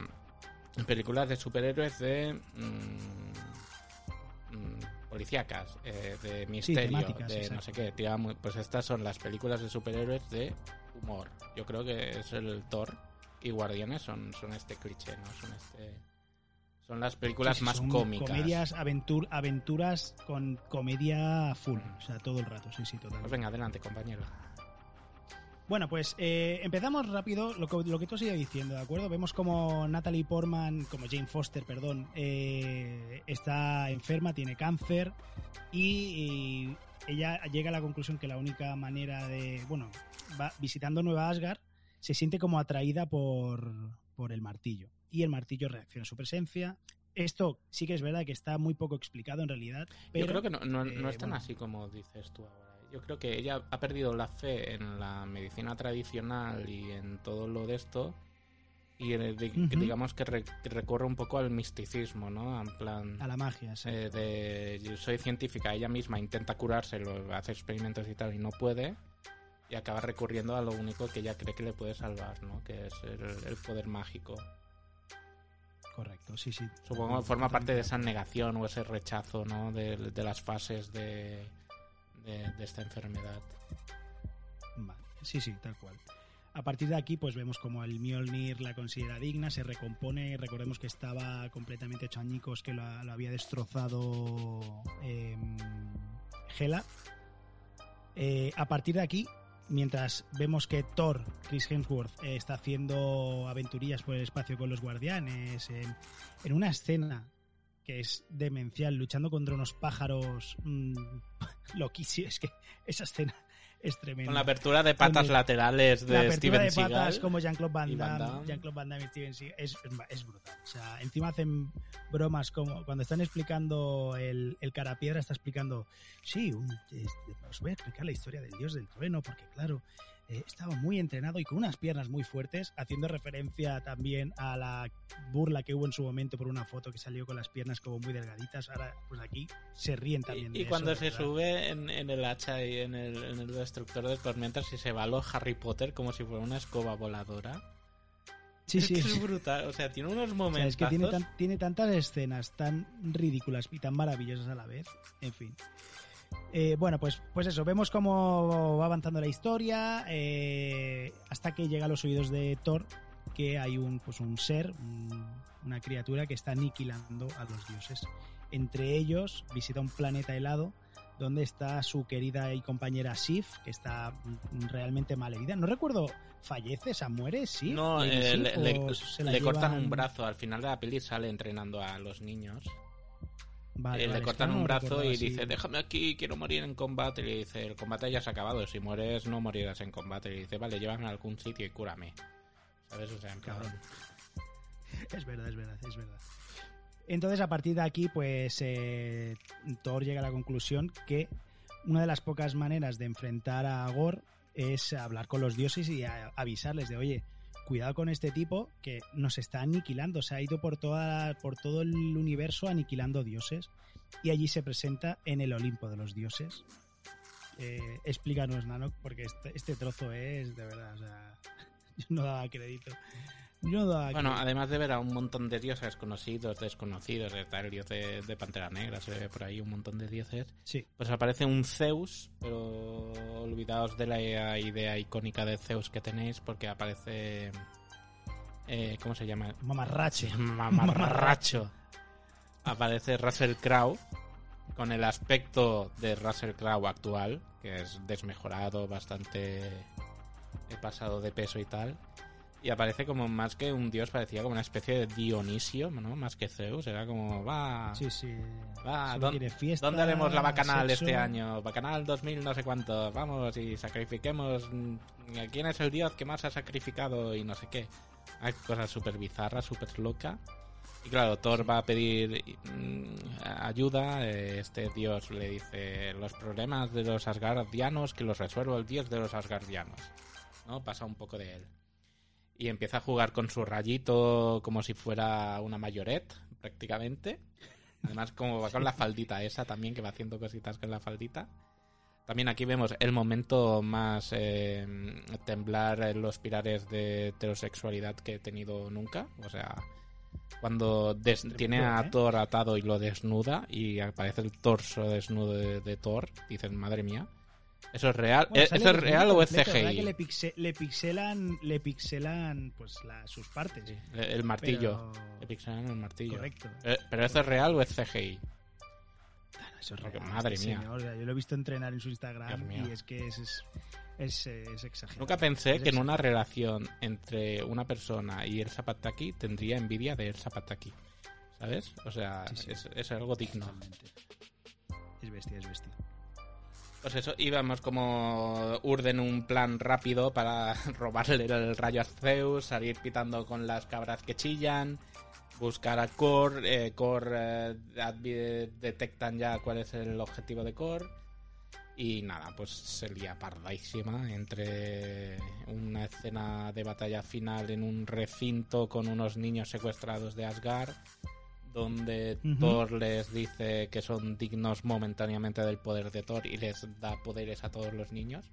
películas de superhéroes de. mm, mm, policíacas, eh, de misterio, de no sé qué. muy- pues estas son las películas de superhéroes de humor. Yo creo que es el Thor y Guardianes son, son este cliché, ¿no? Son este. Son las películas Sí, más son cómicas. Comedias, aventur- aventuras con comedia full, o sea, todo el rato, sí, sí, totalmente. Pues venga, adelante, compañero. Bueno, pues eh, empezamos rápido, lo que, lo que tú has ido diciendo, ¿de acuerdo? Vemos como Natalie Portman, como Jane Foster, perdón, eh, está enferma, tiene cáncer y, y ella llega a la conclusión que la única manera de, bueno, va visitando Nueva Asgard, se siente como atraída por, por el martillo y el martillo reacciona a su presencia. Esto sí que es verdad que está muy poco explicado en realidad. Pero, Yo creo que no, no, no eh, es tan bueno. así como dices tú ahora. Yo creo que ella ha perdido la fe en la medicina tradicional y en todo lo de esto. Y digamos que, re- que recorre un poco al misticismo, ¿no? En plan. A la magia, sí. eh, de yo soy científica, ella misma intenta curárselo, hace experimentos y tal y no puede. Y acaba recurriendo a lo único que ella cree que le puede salvar, ¿no? Que es el, el poder mágico. Correcto, sí, sí. Supongo que forma parte de esa negación o ese rechazo, ¿no? De, de las fases de, de, esta enfermedad. Sí, sí, tal cual. A partir de aquí, pues vemos como el Mjolnir la considera digna, se recompone. Recordemos que estaba completamente hecho que lo, había destrozado em, Hela. Eh, a partir de aquí, mientras vemos que Thor, Chris Hemsworth, eh, está haciendo aventurillas por el espacio con los guardianes, en una escena que es demencial, luchando contra unos pájaros mm, [laughs] loquísimos. Es que esa escena es tremenda. Con la apertura de patas Donde- laterales la de apertura Steven de patas como Jean-Claude Van Damme, Damme. Jean-Claude Van Damme y Steven Seagal es, es brutal. O sea, encima hacen bromas como cuando están explicando el, el carapiedra, está explicando, sí, un- es- os voy a explicar la historia del dios del trueno, porque claro, eh, estaba muy entrenado y con unas piernas muy fuertes, haciendo referencia también a la burla que hubo en su momento por una foto que salió con las piernas como muy delgaditas. Ahora, pues aquí se ríen también. Y, de y cuando se ¿verdad? sube en, en el hacha y en el, en el destructor de tormentas y se va a lo Harry Potter como si fuera una escoba voladora. Sí, es sí, que es brutal. O sea, tiene unos O momentos. sea, es que tiene, tan- tiene tantas escenas tan ridículas y tan maravillosas a la vez. En fin. Eh, bueno, pues, pues eso, vemos cómo va avanzando la historia eh, hasta que llega a los oídos de Thor que hay un, pues un ser, un- una criatura que está aniquilando a los dioses. Entre ellos visita un planeta helado donde está su querida y compañera Sif, que está realmente mal herida. No recuerdo, ¿fallece? ¿Se muere? ¿Sí? No, eh, Sif, le, le- se cortan un brazo. Al final de la peli sale entrenando a los niños. Vale, Eh, vale, le cortan un brazo y así. dice, déjame aquí, quiero morir en combate. Y le dice, el combate ya se ha acabado, si mueres no morirás en combate. Y le dice, vale, llévame a algún sitio y cúrame. ¿Sabes? O sea, en. Cabrón. [laughs] Es verdad, es verdad, es verdad. Entonces, a partir de aquí, pues eh, Thor llega a la conclusión que una de las pocas maneras de enfrentar a Gore es hablar con los dioses y avisarles de, oye, cuidado con este tipo que nos está aniquilando, se ha ido por, toda, por todo el universo aniquilando dioses. Y allí se presenta en el Olimpo de los dioses. Eh, explícanos, Nanok, porque este, este trozo es de verdad, o sea, [laughs] yo no daba crédito. Bueno, además de ver a un montón de dioses conocidos, desconocidos, está el dios de, de Pantera Negra, se ve por ahí un montón de dioses, Sí, pues aparece un Zeus, pero olvidaos de la idea icónica de Zeus que tenéis porque aparece... eh, ¿Cómo se llama? mamarrache. Mamarracho. Aparece Russell Crowe con el aspecto de Russell Crowe actual, que es desmejorado, bastante he pasado de peso y tal. Y aparece como más que un dios, parecía como una especie de Dionisio, ¿no? Más que Zeus, era como, va, Sí, sí. va, Solo ¿dó- quiere fiesta, ¿dónde haremos la bacanal sexo. este año? Bacanal 2000 no sé cuánto, vamos y sacrifiquemos mm, quién es el dios que más ha sacrificado y no sé qué. Hay cosas súper bizarras, súper loca. Y claro, Thor va a pedir mm, ayuda. eh, Este dios le dice: Los problemas de los asgardianos que los resuelva el dios de los asgardianos. ¿No? Pasa un poco de él. Y empieza a jugar con su rayito como si fuera una mayoret, prácticamente. Además, como va con la faldita esa también, que va haciendo cositas con la faldita. También aquí vemos el momento más eh, temblar en los pilares de heterosexualidad que he tenido nunca. O sea, cuando des- tiene a ¿eh? Thor atado y lo desnuda y aparece el torso desnudo de, de Thor, dicen, madre mía. ¿Eso es real? Bueno, ¿Eh, sale ¿Eso es real o es. CGI? Que le, pixe- le pixelan, le pixelan pues la- sus partes. El, el martillo. Pero- Le pixelan el martillo. Correcto. Eh, ¿Pero eso es real o es CGI? Eso es Porque, real, madre este mía. señor, o sea, yo lo he visto entrenar en su Instagram y es que es, es, es, es exagerado. Nunca pensé que en exagerado. una relación entre una persona y el Zapataki tendría envidia de el Zapataki. ¿Sabes? O sea, Sí, sí. Es, es algo digno. Totalmente. Es bestia, es bestia. Pues eso, íbamos como urden un plan rápido para [laughs] robarle el rayo a Zeus, salir pitando con las cabras que chillan, buscar a Core, eh, Core eh, detectan ya cuál es el objetivo de Core y nada, pues se lía entre una escena de batalla final en un recinto con unos niños secuestrados de Asgard donde. Thor les dice que son dignos momentáneamente del poder de Thor y les da poderes a todos los niños.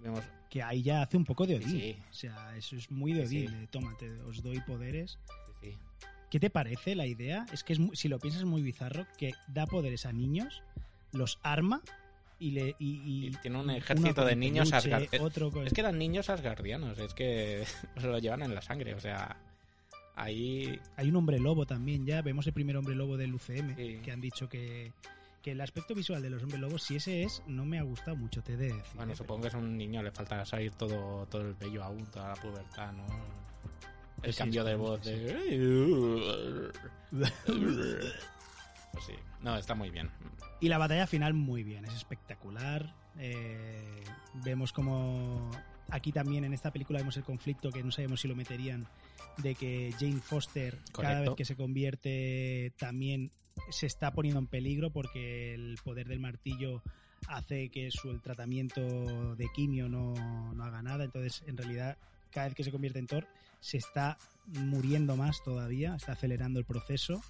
Vemos, Que ahí ya hace un poco de Odín. Sí. O sea, eso es muy de Odín. sí. de, Toma, te, os doy poderes. ¿Qué te parece la idea? Es que es, mu- si lo piensas es muy bizarro que da poderes a niños, los arma y le y, y- Y tiene un ejército de niños peluche, asgard- otro con- Es que eran niños asgardianos, es que [laughs] se lo llevan en la sangre, o sea, ahí Hay un hombre lobo también ya, vemos el primer hombre lobo del UCM, Sí. que han dicho que, que el aspecto visual de los hombres lobos, si ese es, no me ha gustado mucho, te he de decir. Bueno, ¿eh? supongo que es un niño, le falta salir todo, todo el vello aún, toda la pubertad, ¿no? El Sí, cambio de voz que de... Pues sí, no, está muy bien. Y la batalla final muy bien, es espectacular. Eh, vemos como aquí también en esta película vemos el conflicto que no sabemos si lo meterían de que Jane Foster cada vez que se convierte también se está poniendo en peligro porque el poder del martillo hace que su el tratamiento de quimio no, no haga nada. Entonces, en realidad, cada vez que se convierte en Thor, se está muriendo más todavía, está acelerando el proceso.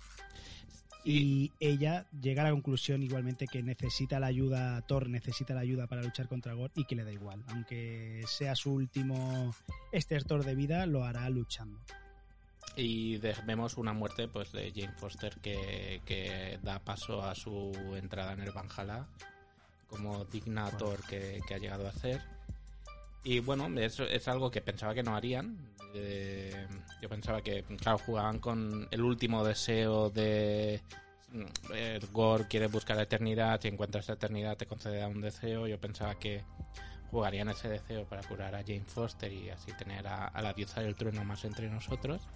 Y ella llega a la conclusión igualmente que necesita la ayuda, Thor necesita la ayuda para luchar contra Gore y que le da igual. Aunque sea su último estertor de vida, lo hará luchando. Y vemos una muerte pues de Jane Foster que, que da paso a su entrada en el Valhalla como digna Thor que, que ha llegado a hacer. Y bueno, es, es algo que pensaba que no harían. Yo pensaba que, claro, jugaban con el último deseo de... eh, Gore quiere buscar la eternidad, si encuentras la eternidad te concederá un deseo. Yo pensaba que jugarían ese deseo para curar a Jane Foster y así tener a, la diosa del trueno más entre nosotros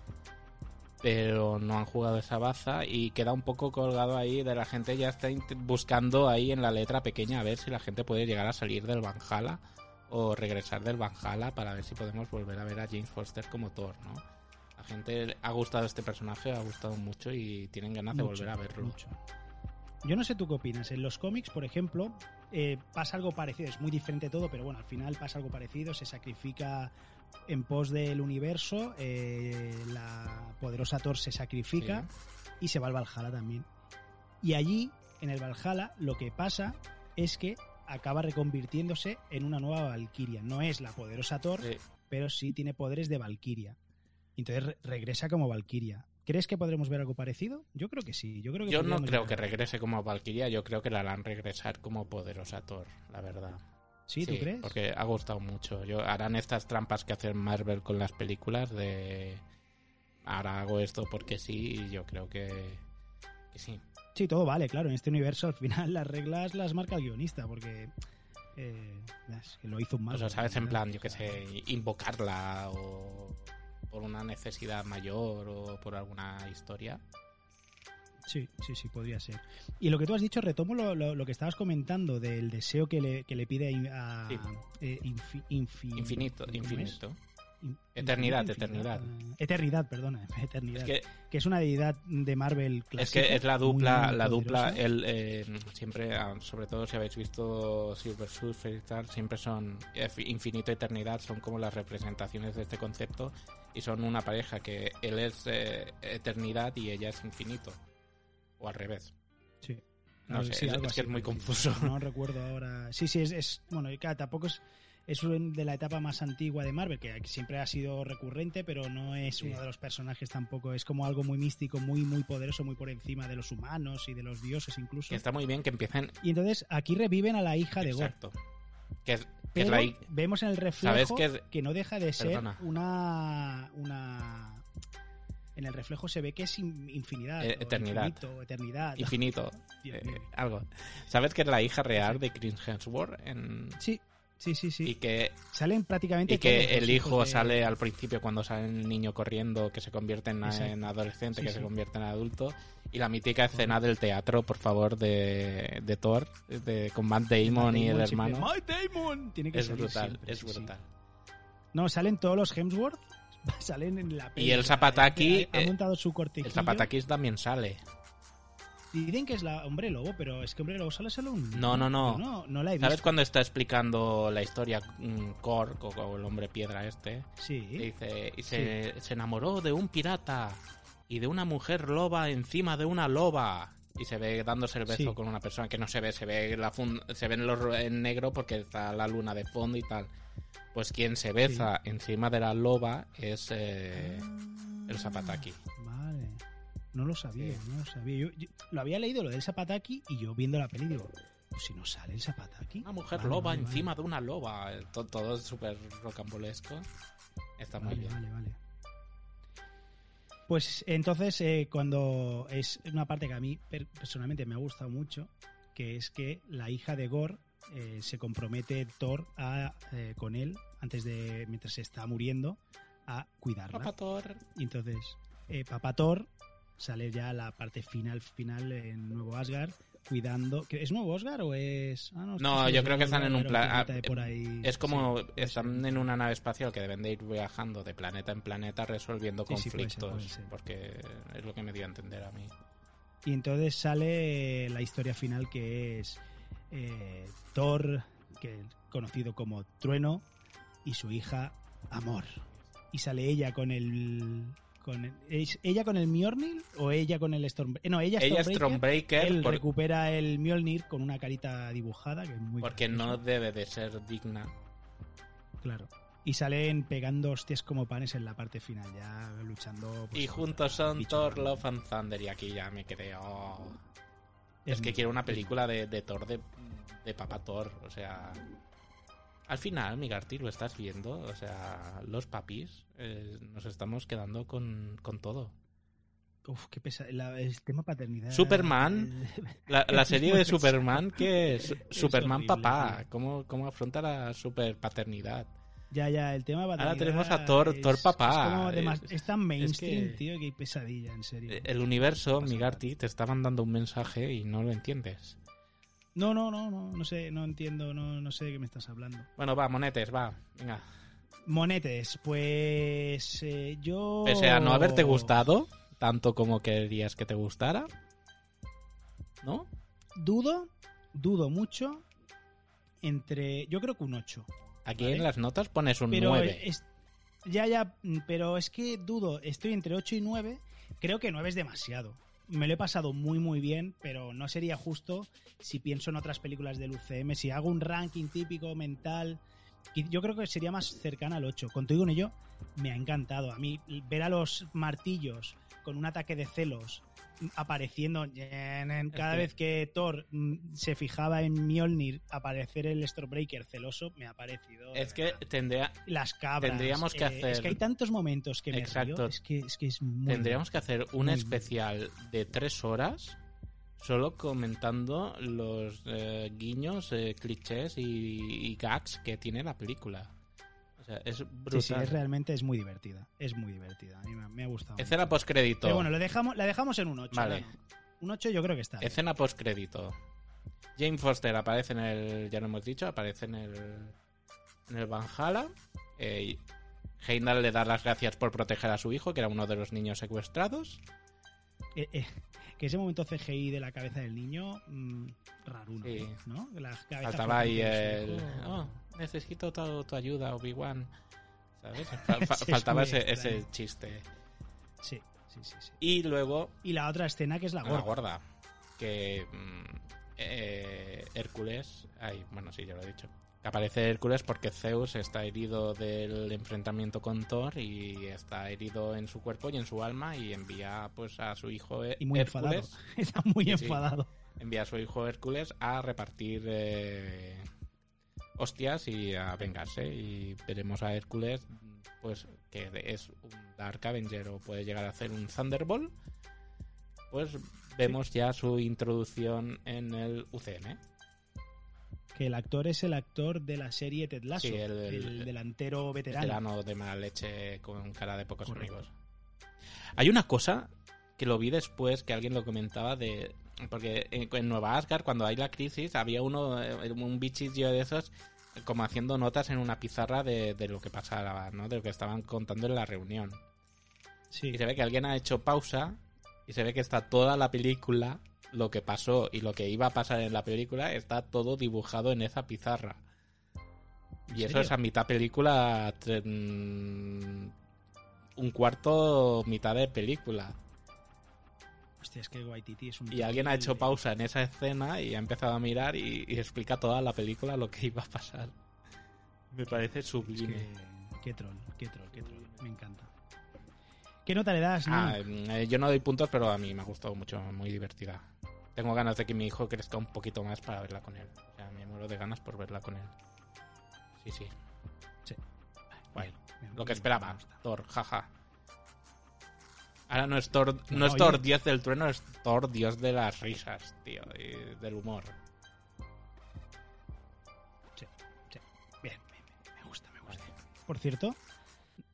pero no han jugado esa baza y queda un poco colgado ahí de la gente ya está buscando ahí en la letra pequeña a ver si la gente puede llegar a salir del Valhalla o regresar del Valhalla para ver si podemos volver a ver a James Foster como Thor, ¿no? La gente ha gustado este personaje, ha gustado mucho y tienen ganas de volver a verlo. mucho. yo no sé tú qué opinas. En los cómics, por ejemplo, eh, pasa algo parecido. Es muy diferente todo, pero bueno, al final pasa algo parecido. Se sacrifica en pos del universo. eh, la poderosa Thor se sacrifica y se va al Valhalla también. Y allí, en el Valhalla, lo que pasa es que acaba reconvirtiéndose en una nueva Valkyria. No es la poderosa Thor, Sí. pero sí tiene poderes de Valkyria. Entonces re- regresa como Valkyria. ¿Crees que podremos ver algo parecido? Yo creo que sí. Yo creo que Yo no creo que regrese como Valkyria, yo creo que la harán regresar como poderosa Thor, la verdad. ¿Sí, tú crees? Porque ha gustado mucho. Yo, harán estas trampas que hacen Marvel con las películas de... Ahora hago esto porque sí, y yo creo que, que sí. Sí, todo vale, claro. En este universo al final [laughs] las reglas las marca el guionista, porque eh, es que lo hizo un mal. O sea, ¿sabes? En plan, yo que sé, invocarla o por una necesidad mayor o por alguna historia. Sí, sí, sí, podría ser. Y lo que tú has dicho, retomo lo, lo- lo que estabas comentando del deseo que le, que le pide a, Sí. eh, infi- infi- Infinito, infinito. Eternidad, eternidad. Eternidad, perdona, [laughs] eternidad. Es que que es una deidad de Marvel Es clásica. que es la dupla, la dupla, él eh, siempre, ah, sobre todo si habéis visto Silver Surfer y tal, siempre son eh, infinito eternidad, son como las representaciones de este concepto y son una pareja que él es eh, eternidad y ella es infinito. O al revés. Sí. No Algo- sé, sí, es, es que es muy confuso. No recuerdo ahora. Sí, sí, es, es- bueno, y claro, tampoco es es de la etapa más antigua de Marvel, que siempre ha sido recurrente, pero no es uno de los personajes tampoco. Es como algo muy místico, muy muy poderoso, muy por encima de los humanos y de los dioses incluso. Está muy bien que empiecen... Y entonces aquí reviven a la hija de Gore. Exacto. Que es, que es la vemos en el reflejo ¿Sabes qué es- que no deja de ser Perdona. una una en el reflejo se ve que es in- infinidad, Eh, eternidad. infinito, eternidad. infinito. [laughs] Eh, algo. ¿Sabes que es la hija real de Chris Hemsworth? En... Sí, sí, sí, sí. Y que Salen prácticamente Y que el hijo de- sale al principio cuando sale el niño corriendo, que se convierte en, adolescente, Sí, que se convierte en adulto. Y la mítica escena del teatro, por favor, de, de Thor, de, con Matt Damon, y el siempre, hermano. "Matt Damon! Tiene que Es brutal, siempre, es brutal. No, salen todos los Hemsworth, [laughs] salen en la Y el película. Zapataki, Ha, ha eh, montado su cortejillo. El Zapatakis también sale. Dicen que es la Hombre Lobo, pero es que Hombre Lobo sale solo un... No, no, no. No, no la he visto. ¿Sabes cuando está explicando la historia mm, Korg o, o el hombre piedra este? Sí. Dice, y se, se enamoró de un pirata y de una mujer loba encima de una loba. Y se ve dándose el beso Sí. con una persona que no se ve, se ve la fun- se ven los en negro porque está la luna de fondo y tal. Pues quien se besa encima de la loba es eh, el Zapataki. No lo sabía, Sí. no lo sabía. Yo, yo lo había leído lo del Zapataki y yo viendo la peli digo, pues si no sale el Zapataki. Una mujer Vale, loba vale, encima de una loba. Eh, to- Todo, es súper rocambolesco. Está muy Vale, bien. vale, vale. Pues entonces, eh, cuando es una parte que a mí per- personalmente me ha gustado mucho, que es que la hija de Gore eh, se compromete Thor a, eh, con él antes de, mientras se está muriendo, a cuidarla. Papá Thor. Y entonces, eh, Papá Thor sale ya la parte final, final en Nuevo Asgard, cuidando. ¿que ¿Es Nuevo Asgard o es.? Ah, No, seguro yo creo que es están en un plan. de por ahí- Es como sí, están en una nave espacial que deben de ir viajando de planeta en planeta resolviendo Sí, sí, puede ser, conflictos. puede ser. Porque es lo que me dio a entender a mí. Y entonces sale la historia final que es eh, Thor, que conocido como Trueno, y su hija Amor. Y sale ella con el. Con el- ¿es ella con el Mjolnir o ella con el Storm No, ella, Ella Stormbreaker. Stormbreaker Él por- recupera el Mjolnir con una carita dibujada, que es muy porque no debe de ser digna. Claro. Y salen pegando hostias como panes en la parte final, ya luchando. pues, y juntos son Thor. Love and Thunder. Y aquí ya me quedé. oh. Es, que quiero una película de, de Thor de, de Papá Thor. O sea. Al final, Migarty, lo estás viendo. O sea, los papis eh, nos estamos quedando con, con todo. Uf, qué pesa. la- el tema paternidad. Superman. [laughs] La, serie de pesado. Superman, que es [laughs] Superman horrible, papá. ¿Cómo, ¿Cómo afronta la superpaternidad? Ya, ya, el tema paternidad. tenemos a Thor- es- Thor papá. Es, más- Es- tan mainstream, que- tío, que hay pesadilla, en serio. El universo, Migarty, te está mandando un mensaje y no lo entiendes. No, no, no, no, no sé, no entiendo, no, no sé de qué me estás hablando. Bueno, va, monetes, va. Venga. Monetes, pues eh, yo. Pese a no haberte gustado, tanto como querías que te gustara. ¿No? dudo, dudo mucho entre, yo creo que un 8. Aquí Vale. en las notas pones un pero 9. es- ya, ya, pero es que dudo, estoy entre 8 y 9, creo que 9 es demasiado. Me lo he pasado muy muy bien, pero no sería justo si pienso en otras películas del UCM, si hago un ranking típico mental, yo creo que sería más cercana al 8. Con todo y ello, me ha encantado. A mí ver a los martillos con un ataque de celos apareciendo cada vez que Thor mm, se fijaba en Mjolnir aparecer el Stormbreaker celoso me ha parecido Es que tendría, las cabras. Tendríamos que eh, hacer- Es que hay tantos momentos que me Exacto. río, Es que es, que es muy. tendríamos que hacer un Muy especial de tres horas solo comentando los eh, guiños, eh, clichés y, y gags que tiene la película. Sea, es brutal. Sí, sí, es realmente es muy divertida. Es muy divertida. A mí me, me ha gustado. Escena postcrédito. Pero bueno, lo dejamos, la dejamos en un 8. Vale. Un 8 yo creo que está. Escena postcrédito. Jane Foster aparece en el. Ya lo hemos dicho, aparece en el. En el Valhalla. Eh, Heimdall le da las gracias por proteger a su hijo, que era uno de los niños secuestrados. Eh, eh, que ese momento CGI de la cabeza del niño, mm, raruno, Sí. ¿no? La cabeza Faltaba ahí el. Oh, necesito tu, tu ayuda, Obi-Wan. ¿Sabes? [laughs] Fa- fa- Sí, es faltaba ese, ese chiste. Sí, sí, sí, sí. Y luego Y la otra escena que es la la gorda. Que. mm, eh, Hércules. Ay, bueno, sí, ya lo he dicho. Que Aparece Hércules porque Zeus está herido del enfrentamiento con Thor y está herido en su cuerpo y en su alma y envía pues a su hijo Hé- Y muy enfadado. Hércules. [laughs] Está muy sí. enfadado. envía a su hijo Hércules a repartir eh, hostias y a vengarse. Y veremos a Hércules, pues que es un Dark Avenger o puede llegar a ser un Thunderbolt. Pues vemos ya su introducción en el UCM. Que el actor es el actor de la serie Ted Lasso, Sí, el- el, el- delantero veterano. Veterano de mala leche con cara de pocos Correcto. amigos. Hay una cosa que lo vi después, que alguien lo comentaba de... Porque en, Nueva Asgard, cuando hay la crisis, había uno, eh, un bichillo de esos, como haciendo notas en una pizarra de, de lo que pasaba, ¿no? De lo que estaban contando en la reunión. Sí. Y se ve que alguien ha hecho pausa y se ve que está toda la película, lo que pasó y lo que iba a pasar en la película, está todo dibujado en esa pizarra. ¿En Y eso serio? es a mitad película, mm, un cuarto, mitad de película. Hostia, es que Waititi es un... Y alguien ha hecho pausa en esa escena y ha empezado a mirar y, y explica toda la película lo que iba a pasar. Me parece Es sublime. que- Qué troll, qué troll, qué troll. Me encanta. ¿Qué nota le das, Ah, Nick? eh, yo no doy puntos, pero a mí me ha gustado mucho, muy divertida. Tengo ganas de que mi hijo crezca un poquito más para verla con él. O sea, me muero de ganas por verla con él. Sí, sí. Sí. Bueno, Bien, lo que bien, esperaba. Thor, jaja. Ahora no es Thor, no, No, es. Thor dios del trueno, es Thor dios de las risas, tío, y del humor. Bien, bien, bien, me gusta, me gusta. Por cierto,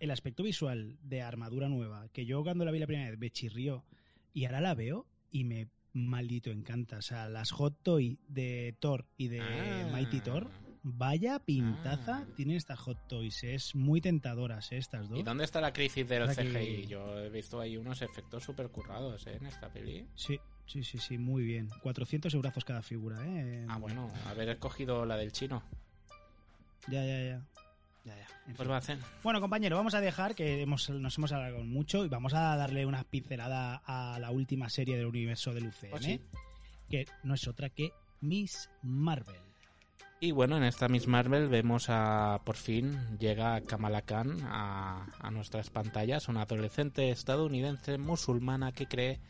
el aspecto visual de armadura nueva, que yo cuando la vi la primera vez me chirrió y ahora la veo y me maldito encanta. O sea, las Hot Toy de Thor y de Ah. Mighty Thor, vaya pintaza Ah. tienen estas Hot Toys. Es muy tentadoras eh, estas dos. ¿Y dónde está la crisis del sea que- CGI? Yo he visto ahí unos efectos súper currados ¿eh? en esta peli. Sí, sí, sí, sí, muy bien. 400 eurazos cada figura, ¿eh? Ah, bueno, haber escogido la del chino. Ya, ya, ya. Ya, ya. En Pues va a hacer. Bueno, compañero, vamos a dejar que hemos, nos hemos alargado mucho y vamos a darle una pincelada a la última serie del universo del UCM, Oh, sí. que no es otra que Miss Marvel. Y bueno, en esta Miss Marvel vemos a, por fin, llega Kamala Khan a, a nuestras pantallas, una adolescente estadounidense musulmana que cree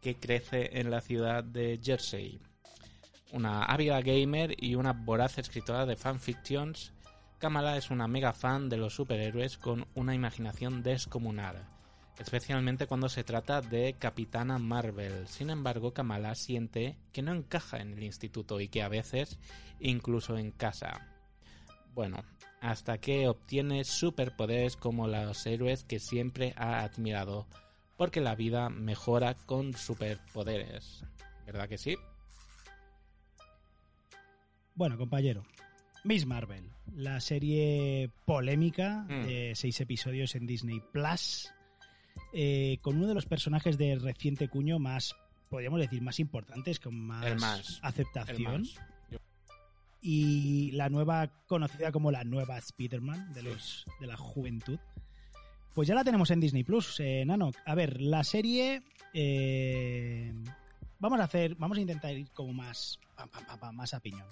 que crece en la ciudad de Jersey. Una ávida gamer y una voraz escritora de fanfictions, Kamala es una mega fan de los superhéroes con una imaginación descomunal, especialmente cuando se trata de Capitana Marvel. Sin embargo, Kamala siente que no encaja en el instituto y que a veces incluso en casa. Bueno, hasta que obtiene superpoderes como los héroes que siempre ha admirado, porque la vida mejora con superpoderes. ¿Verdad que sí? Bueno, compañero, Miss Marvel, la serie polémica Mm. de seis episodios en Disney Plus, eh, con uno de los personajes de reciente cuño más podríamos decir, más importantes, con más, aceptación. más. Yo- Y la nueva, conocida como la nueva Spider-Man de, los, de la juventud. Pues ya la tenemos en Disney Plus, eh, Nano. A ver, la serie. eh, vamos a hacer. Vamos a intentar ir como más. pam, pam, pam, pam, más a piñón.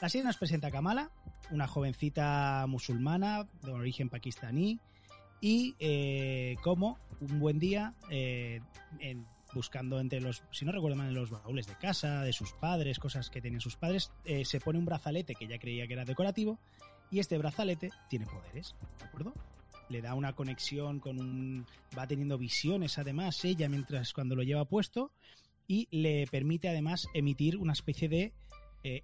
La serie nos presenta a Kamala, una jovencita musulmana de origen pakistaní. Y eh, como un buen día, eh, buscando entre los, si no recuerdo mal, en los baúles de casa, de sus padres, cosas que tenían sus padres, eh, se pone un brazalete que ella creía que era decorativo. Y este brazalete tiene poderes, ¿de acuerdo? Le da una conexión con un. Va teniendo visiones, además, ella, mientras cuando lo lleva puesto. Y le permite, además, emitir una especie de eh,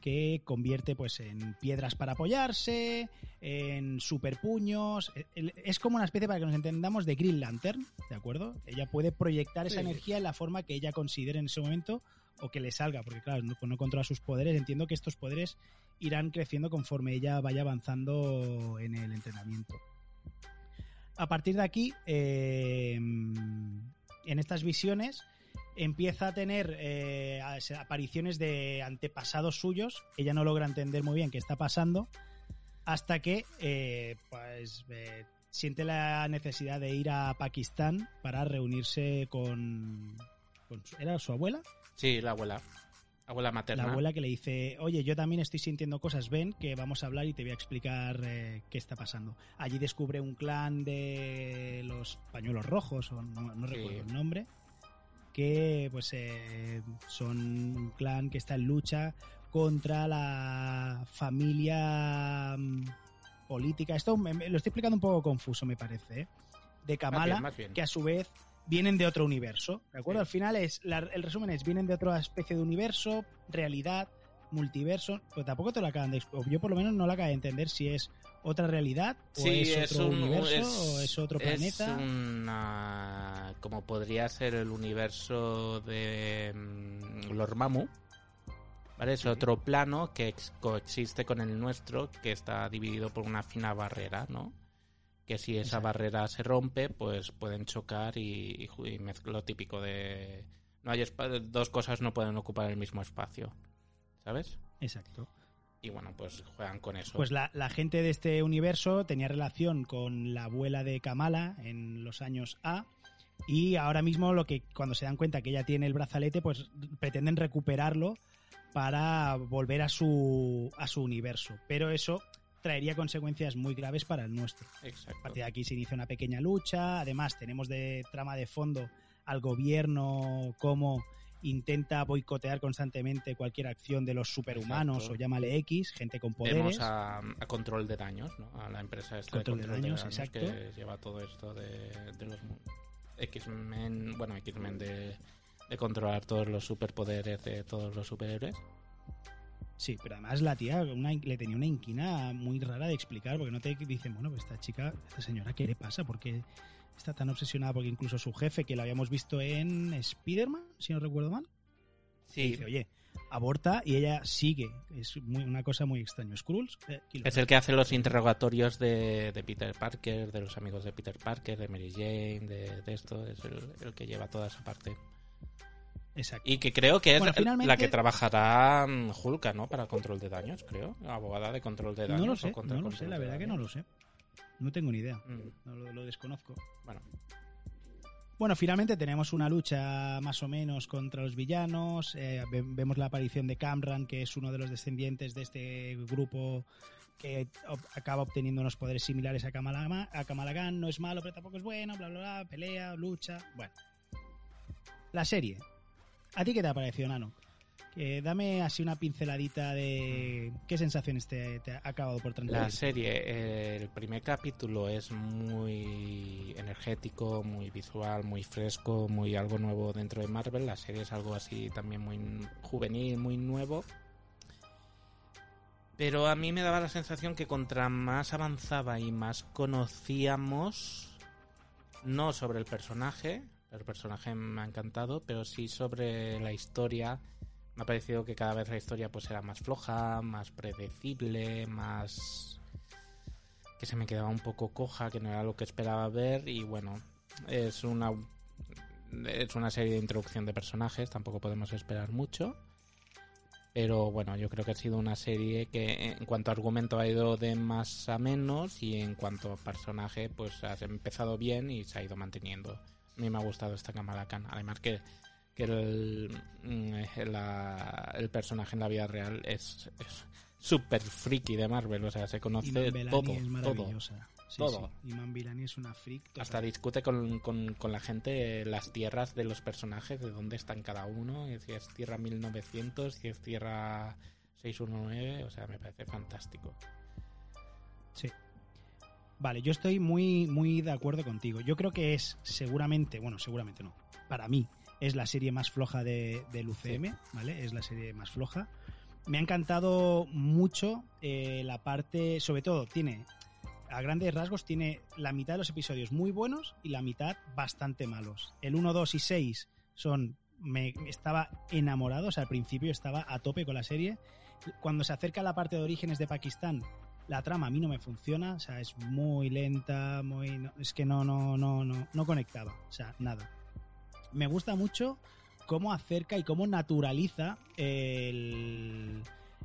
que convierte pues en piedras para apoyarse, en superpuños. El- Es como una especie, para que nos entendamos, de Green Lantern, ¿de acuerdo? Ella puede proyectar esa Sí. energía en la forma que ella considere en ese momento o que le salga, porque claro, no, no controla sus poderes. Entiendo que estos poderes irán creciendo conforme ella vaya avanzando en el entrenamiento. A partir de aquí, eh, en estas visiones, empieza a tener eh, apariciones de antepasados suyos. Ella no logra entender muy bien qué está pasando hasta que eh, pues eh, siente la necesidad de ir a Pakistán para reunirse con, ¿era su abuela? Sí, la abuela. Abuela materna. La abuela que le dice, oye, yo también estoy sintiendo cosas, ven, que vamos a hablar y te voy a explicar eh, qué está pasando. Allí descubre un clan de los pañuelos rojos, o no, no Sí. recuerdo el nombre, que pues eh, son un clan que está en lucha contra la familia mm, política. Esto me- me- lo estoy explicando un poco confuso, me parece, ¿eh? de Más Kamala bien, más bien. que a su vez vienen de otro universo. ¿De acuerdo? Sí. Al final es la- el resumen es vienen de otra especie de universo, realidad, multiverso, pues tampoco te lo acaban de yo por lo menos no lo acabo de entender si es otra realidad o Sí, es, es otro un universo es, o es otro es planeta. una- como podría ser el universo de mm, Lormamu. ¿Vale? Es otro plano que ex- coexiste con el nuestro, que está dividido por una fina barrera, ¿no? Que si esa Exacto. barrera se rompe, pues pueden chocar y, y lo típico de... No hay dos cosas no pueden ocupar el mismo espacio, ¿sabes? Exacto. Y bueno, pues juegan con eso. Pues la, la gente de este universo tenía relación con la abuela de Kamala en los años A. Y ahora mismo lo que cuando se dan cuenta que ella tiene el brazalete, pues pretenden recuperarlo para volver a su, a su universo. Pero eso traería consecuencias muy graves para el nuestro. A Exacto. partir de aquí se inicia una pequeña lucha. Además, tenemos de trama de fondo al gobierno como intenta boicotear constantemente cualquier acción de los superhumanos Exacto. o llámale X, gente con poderes. Vemos a, a control de daños, ¿no? A la empresa esta Control de de control de daños, daños, exacto. que lleva todo esto de, de los X-Men, bueno, X-Men de, de controlar todos los superpoderes de todos los superhéroes. Sí, pero además la tía una- le tenía una inquina muy rara de explicar, porque no te dicen, bueno, pues esta chica, esta señora, ¿qué le pasa? ¿Por qué está tan obsesionada? Porque incluso su jefe, que lo habíamos visto en Spider-Man, si no recuerdo mal, Sí, dice, oye, aborta y ella sigue. Es muy- una cosa muy extraña. Skrulls, eh, es el que hace los interrogatorios de, de Peter Parker, de los amigos de Peter Parker, de Mary Jane, de, de esto, es el, el que lleva toda esa parte. Exacto. Y que creo que es Bueno, finalmente- la que trabajará mm, Hulka, ¿no? Para control de daños, creo. Abogada de control de daños. no lo o sé, contra no lo sé, la verdad que no lo sé. No tengo ni idea, Mm, no lo, lo desconozco. bueno, Bueno, finalmente tenemos una lucha más o menos contra los villanos. eh, ve- vemos la aparición de Camran, que es uno de los descendientes de este grupo que ob- acaba obteniendo unos poderes similares a Kamala, a Kamala Khan. No es malo, pero tampoco es bueno, bla, bla, bla. Pelea, lucha. Bueno. La serie. ¿A ti qué te ha parecido, Nano? Que dame así una pinceladita de qué sensaciones te, te ha acabado por transmitir. La serie, eh, el primer capítulo es muy energético, muy visual, muy fresco, muy algo nuevo dentro de Marvel. La serie es algo así también muy juvenil, muy nuevo. Pero a mí me daba la sensación que contra más avanzaba y más conocíamos, no sobre el personaje, el personaje me ha encantado, pero sí sobre la historia. Me ha parecido que cada vez la historia pues era más floja, más predecible, más que se me quedaba un poco coja, que no era lo que esperaba ver y bueno, es una es una serie de introducción de personajes, tampoco podemos esperar mucho. Pero bueno, yo creo que ha sido una serie que en cuanto a argumento ha ido de más a menos y en cuanto a personaje pues ha empezado bien y se ha ido manteniendo. A mí me ha gustado esta Kamala Khan. Además que, que el, mm, la- el personaje en la vida real es súper friki de Marvel. O sea, se conoce todo, es todo. maravillosa. Sí, todo. sí. Iman Belani es una freak. total. Hasta discute con, con- con la gente las tierras de los personajes, de dónde están cada uno, si es Tierra 1900, si es Tierra 619, o sea, me parece fantástico. Sí. Vale, yo estoy muy, muy de acuerdo contigo. Yo creo que es seguramente, bueno, seguramente no. Para mí es la serie más floja de, del UCM, ¿vale? Es la serie más floja. Me ha encantado mucho eh, la parte, sobre todo, tiene, a grandes rasgos, tiene la mitad de los episodios muy buenos y la mitad bastante malos. El 1, 2 y 6 son, me estaba enamorado, o sea, al principio estaba a tope con la serie. Cuando se acerca a la parte de orígenes de Pakistán, la trama a mí no me funciona, o sea, es muy lenta, muy no- es que no no no no no conectaba, o sea, nada. Me gusta mucho cómo acerca y cómo naturaliza el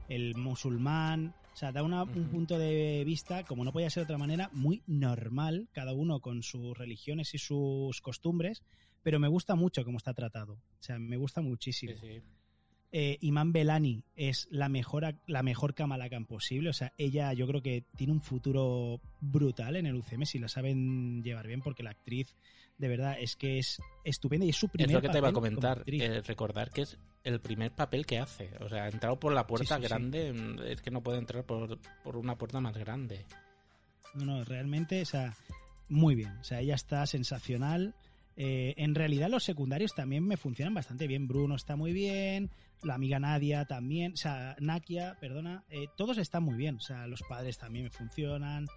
el musulmán, o sea, da una- un punto de vista, como no podía ser de otra manera, muy normal, cada uno con sus religiones y sus costumbres, pero me gusta mucho cómo está tratado. O sea, me gusta muchísimo. Sí, sí. Eh, Iman Belani es la mejor, la mejor Kamala Khan posible. O sea, ella yo creo que tiene un futuro brutal en el UCM si la saben llevar bien, porque la actriz de verdad es que es estupenda y es su Es primer lo que te iba a comentar, eh, recordar que es el primer papel que hace. O sea, ha entrado por la puerta Sí, sí, sí. grande, es que no puede entrar por, por una puerta más grande. No, no, realmente, o sea, muy bien. O sea, ella está sensacional. Eh, en realidad los secundarios también me funcionan bastante bien. Bruno está muy bien, la amiga Nadia también, o sea, Nakia, perdona, eh, todos están muy bien. O sea, los padres también me funcionan,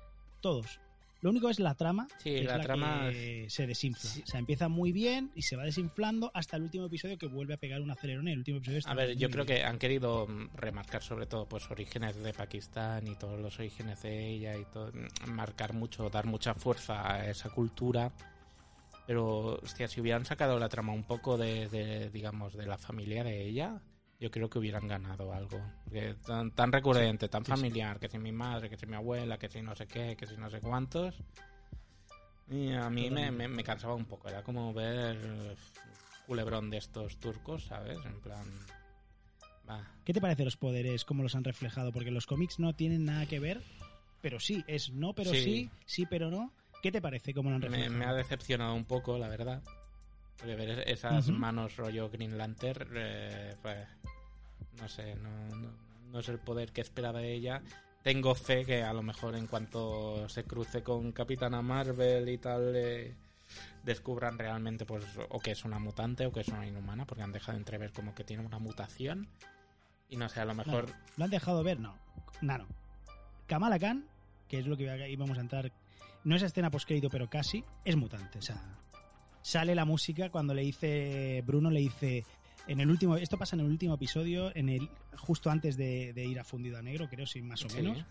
todos. Lo único es la trama, Sí, que es la trama- que se desinfla. Sí. O sea, empieza muy bien y se va desinflando hasta el último episodio que vuelve a pegar un acelerón. El último episodio está A ver, yo creo bien. que han querido mm, remarcar sobre todo pues orígenes de Pakistán y todos los orígenes de ella y todo, mm, marcar mucho, dar mucha fuerza a esa cultura. Pero, hostia, si hubieran sacado la trama un poco de, de, digamos, de la familia de ella, yo creo que hubieran ganado algo. Porque tan, tan recurrente, tan sí, sí. familiar, que si mi madre, que si mi abuela, que si no sé qué, que si no sé cuántos. Y a mí me, Totalmente. me, me cansaba un poco. Era como ver culebrón de estos turcos, ¿sabes? En plan... Va. ¿Qué te parece los poderes, cómo los han reflejado? Porque los cómics no tienen nada que ver, pero sí, es no, pero sí, Sí. pero no. ¿Qué te parece cómo lo han reflejado? me ha decepcionado un poco, la verdad. Porque ver es- esas manos rollo Green Lantern, eh, pues, no sé, no, no, no es el poder que esperaba de ella. Tengo fe que a lo mejor en cuanto se cruce con Capitana Marvel y tal, eh, descubran realmente pues o que es una mutante o que es una inhumana, porque han dejado entrever como que tiene una mutación. Y no sé, a lo mejor... Claro, ¿Lo han dejado ver? No. Nano. Kamala Khan, que es lo que íbamos a entrar, no es escena postcrédito, pero casi, es mutante. O sea, sale la música cuando le dice, Bruno le dice, en el último, esto pasa en el último episodio, en el justo antes de, de ir a Fundido a Negro, creo, sí, más o Sí. menos,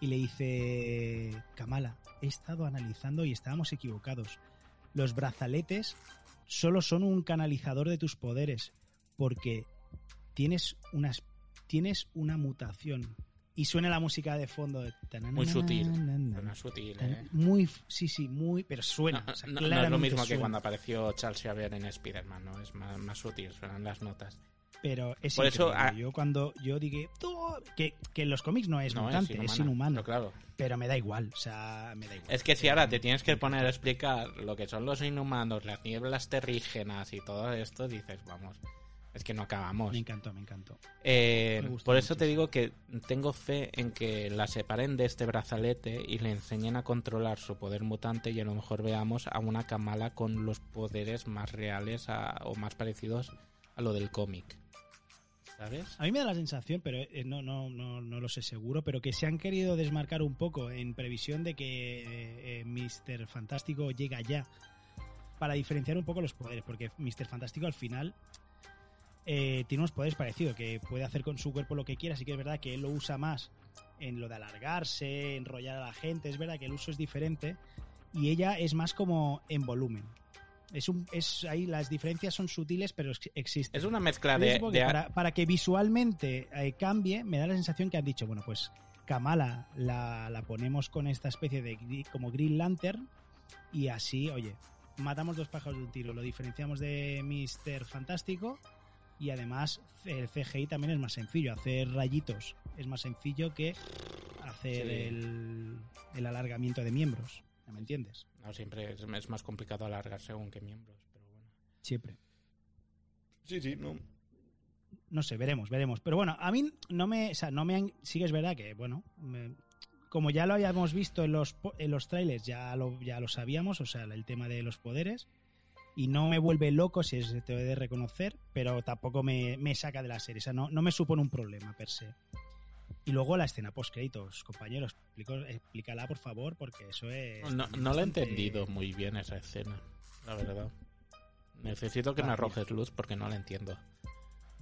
y le dice, Kamala, he estado analizando y estábamos equivocados. Los brazaletes solo son un canalizador de tus poderes, porque tienes unas tienes una mutación. Y suena la música de fondo de Muy sutil. tananana, Suena sutil, ¿eh? Muy, sí, sí, muy, pero No, suena. o sea, no- no es lo mismo que suena. cuando apareció Charles Xavier en Spider-Man, ¿no? Es más, más sutil, suenan las notas. Pero es Por eso, ah- yo cuando yo dije que, que en los cómics no es no mutante, es inhumano, Pero claro. pero me da igual, o sea, me da igual. Es que si ahora te tienes que poner a explicar lo que son los inhumanos, las nieblas terrígenas y todo esto, dices, vamos, es que no acabamos. Me encantó, me encantó. Eh, Me por eso te digo que tengo fe en que la separen de este brazalete y le enseñen a controlar su poder mutante y a lo mejor veamos a una Kamala con los poderes más reales a- o más parecidos a lo del cómic. ¿Sabes? A mí me da la sensación, pero eh, no, no, no, no lo sé seguro, pero que se han querido desmarcar un poco en previsión de que eh, Mr. Fantástico llega ya para diferenciar un poco los poderes, porque Mr. Fantástico al final eh, tiene unos poderes parecidos, que puede hacer con su cuerpo lo que quiera, así que es verdad que él lo usa más en lo de alargarse, enrollar a la gente, es verdad que el uso es diferente, y ella es más como en volumen. Es un, es ahí las diferencias son sutiles, pero ex- existen. Es una mezcla de... de- para, para que visualmente eh, cambie, me da la sensación que han dicho, bueno, pues Kamala la, la ponemos con esta especie de como Green Lantern y así, oye, matamos dos pájaros de un tiro, lo diferenciamos de Mr. Fantástico y además el CGI también es más sencillo, hacer rayitos es más sencillo que hacer Sí. el, el alargamiento de miembros, ¿me entiendes? No, siempre es, es más complicado alargar según qué miembros, pero bueno. Siempre. Sí, sí, no. No sé, veremos, veremos. Pero bueno, a mí no me. O sea, no me han. Sí que es verdad que, bueno. me- como ya lo habíamos visto en los, po- en los trailers, ya lo, ya lo sabíamos, o sea, el tema de los poderes. Y no me vuelve loco, si es te he de reconocer, pero tampoco me, me saca de la serie. O sea, no, no me supone un problema per se. Y luego la escena post créditos, compañeros, explico- explícala por favor, porque eso es. No, no lo he bastante- entendido muy bien esa escena, la verdad. Necesito que me arrojes luz porque no la entiendo.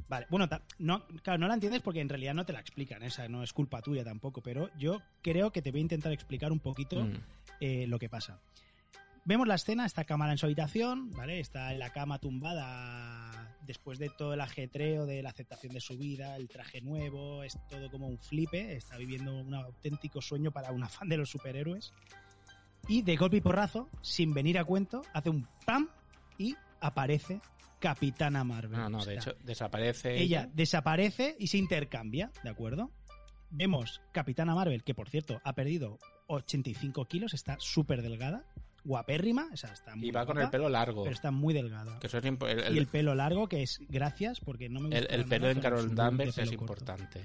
Vale, bueno, no, claro, no la entiendes porque en realidad no te la explican, esa no es culpa tuya tampoco, pero yo creo que te voy a intentar explicar un poquito Mm. eh, lo que pasa. Vemos la escena, está Kamala en su habitación, ¿vale? Está en la cama tumbada después de todo el ajetreo de la aceptación de su vida, el traje nuevo, es todo como un flipe, está viviendo un auténtico sueño para una [laughs] fan de los superhéroes. Y de golpe y porrazo, sin venir a cuento, hace un pam y aparece Capitana Marvel. No, no, O de hecho desaparece ella desaparece y se intercambia, ¿de acuerdo? Vemos Capitana Marvel, que por cierto ha perdido 85 kilos, está súper delgada, guapérrima, o sea, está muy y va con el pelo largo. pero está muy delgada. Que eso es el, y el- el pelo largo, que es gracias, porque no me gusta. el- el pelo en pero Carol Danvers es corto. importante.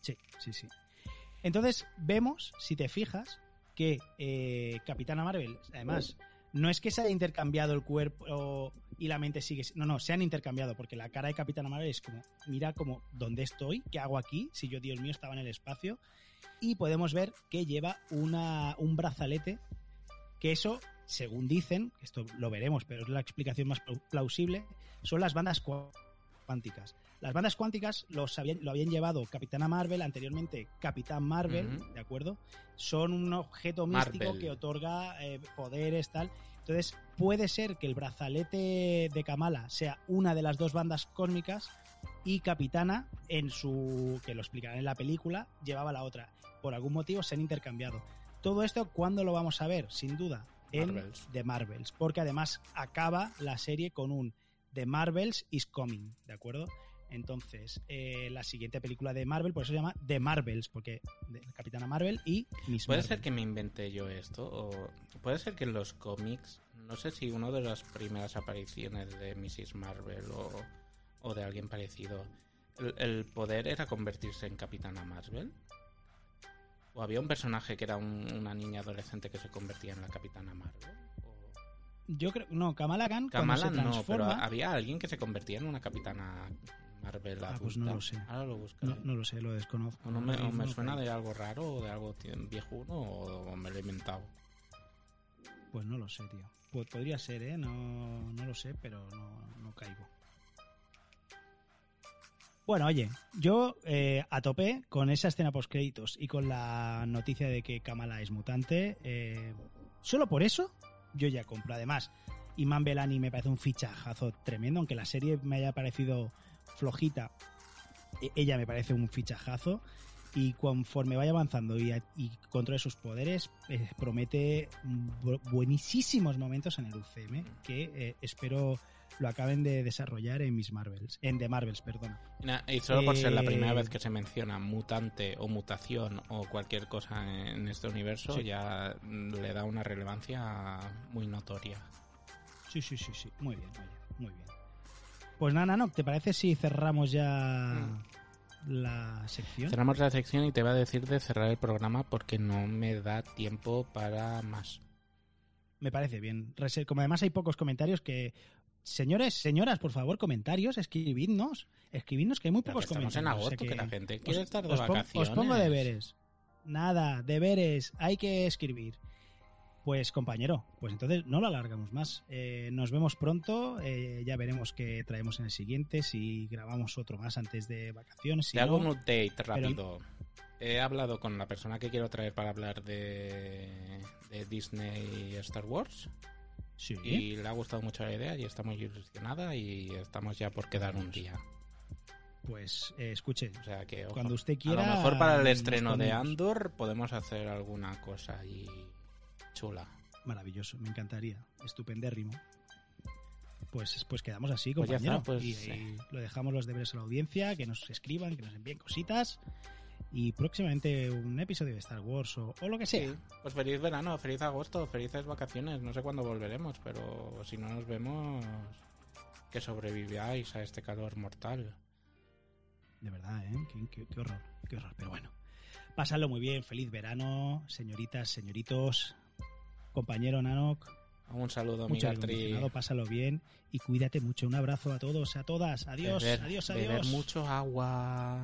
Sí, sí, sí. Entonces, vemos, si te fijas, que eh, Capitana Marvel, además, no es que se haya intercambiado el cuerpo y la mente sigue. No, no, se han intercambiado, porque la cara de Capitana Marvel es como, mira como, ¿dónde estoy? ¿Qué hago aquí? Si yo, Dios mío, estaba en el espacio. Y podemos ver que lleva una, un brazalete, que eso, según dicen, esto lo veremos, pero es la explicación más plau- plausible, son las bandas cuánticas. Las bandas cuánticas los habían, lo habían llevado Capitana Marvel, anteriormente Capitán Marvel. ¿de acuerdo? Son un objeto místico Marvel. que otorga eh, poderes, tal. Entonces, puede ser que el brazalete de Kamala sea una de las dos bandas cósmicas y Capitana, en su. que lo explicarán en la película, llevaba la otra. Por algún motivo se han intercambiado. Todo esto, ¿cuándo lo vamos a ver? Sin duda, en Marvels. The Marvels. Porque además acaba la serie con un The Marvels is Coming, ¿de acuerdo? Entonces, eh, la siguiente película de Marvel, por eso se llama The Marvels, porque de Capitana Marvel y Miss Puede Marvel. ser que me inventé yo esto, o puede ser que en los cómics, no sé si una de las primeras apariciones de Mrs. Marvel o, o de alguien parecido, el, el poder era convertirse en Capitana Marvel. ¿O había un personaje que era un- una niña adolescente que se convertía en la Capitana Marvel? O- Yo creo, no, Kamala Khan Kamala cuando se no, pero transforma, había alguien que se convertía en una Capitana Marvel Ah, pues no lo sé. Ahora lo buscaré. no, no lo sé, lo desconozco. O no me, o me suena de algo raro o de algo viejuno o me lo he inventado. Pues no lo sé, tío. Pues podría ser, ¿eh? No, no lo sé, pero no, no caigo. Bueno, oye, yo eh, a tope con esa escena post créditos y con la noticia de que Kamala es mutante. eh, solo por eso, yo ya compro. Además, Iman Belani me parece un fichajazo tremendo, aunque la serie me haya parecido flojita. e- Ella me parece un fichajazo. Y conforme vaya avanzando y, y controle sus poderes, eh, promete bu- buenísimos momentos en el UCM que eh, espero lo acaben de desarrollar en Miss Marvels, en The Marvels, perdón. Y solo por ser la Eh, primera vez que se menciona mutante o mutación o cualquier cosa en este universo, Sí. ya mm, le da una relevancia muy notoria. Sí, sí, sí, sí. Muy bien, oye, muy bien. Pues nada, no, ¿te parece si cerramos ya la sección? Cerramos la sección y te va a decir de cerrar el programa porque no me da tiempo para más. Me parece bien. Como además hay pocos comentarios que... Señores, señoras, por favor, comentarios, escribidnos. Escribidnos que hay muy Pero pocos que estamos en comentarios. o sea agosto, que, la gente os- quiere estar de os vacaciones. Os pongo deberes. Nada, deberes. Hay que escribir. Pues compañero, pues entonces no lo alargamos más. Eh, nos vemos pronto. eh, ya veremos qué traemos en el siguiente. Si grabamos otro más antes de vacaciones. Si Te hago un update rápido. He hablado con la persona que quiero traer para hablar de, de Disney y Star Wars. Sí. Y le ha gustado mucho la idea y está muy ilusionada y estamos ya por quedar un día. Pues eh, escuche, O sea que ojo. cuando usted quiera. A lo mejor para el estreno de. Andor podemos hacer alguna cosa ahí chula. Maravilloso, me encantaría. Estupendérrimo. Pues, pues quedamos así, Pues ya compañero. está, pues, y, sí. y lo dejamos los deberes a la audiencia, que nos escriban, que nos envíen cositas. Y próximamente un episodio de Star Wars o, o lo que sea. Sí, pues feliz verano, feliz agosto, felices vacaciones. No sé cuándo volveremos, pero si no nos vemos, que sobreviváis a este calor mortal. De verdad, ¿eh? Qué, qué- qué horror, qué horror. Pero bueno, pasadlo muy bien. Feliz verano, señoritas, señoritos. Compañero Nanok, Un saludo, mucho acondicionado, pásalo bien y cuídate mucho. Un abrazo a todos, a todas. Adiós, Beber- adiós, Beber adiós. mucho agua.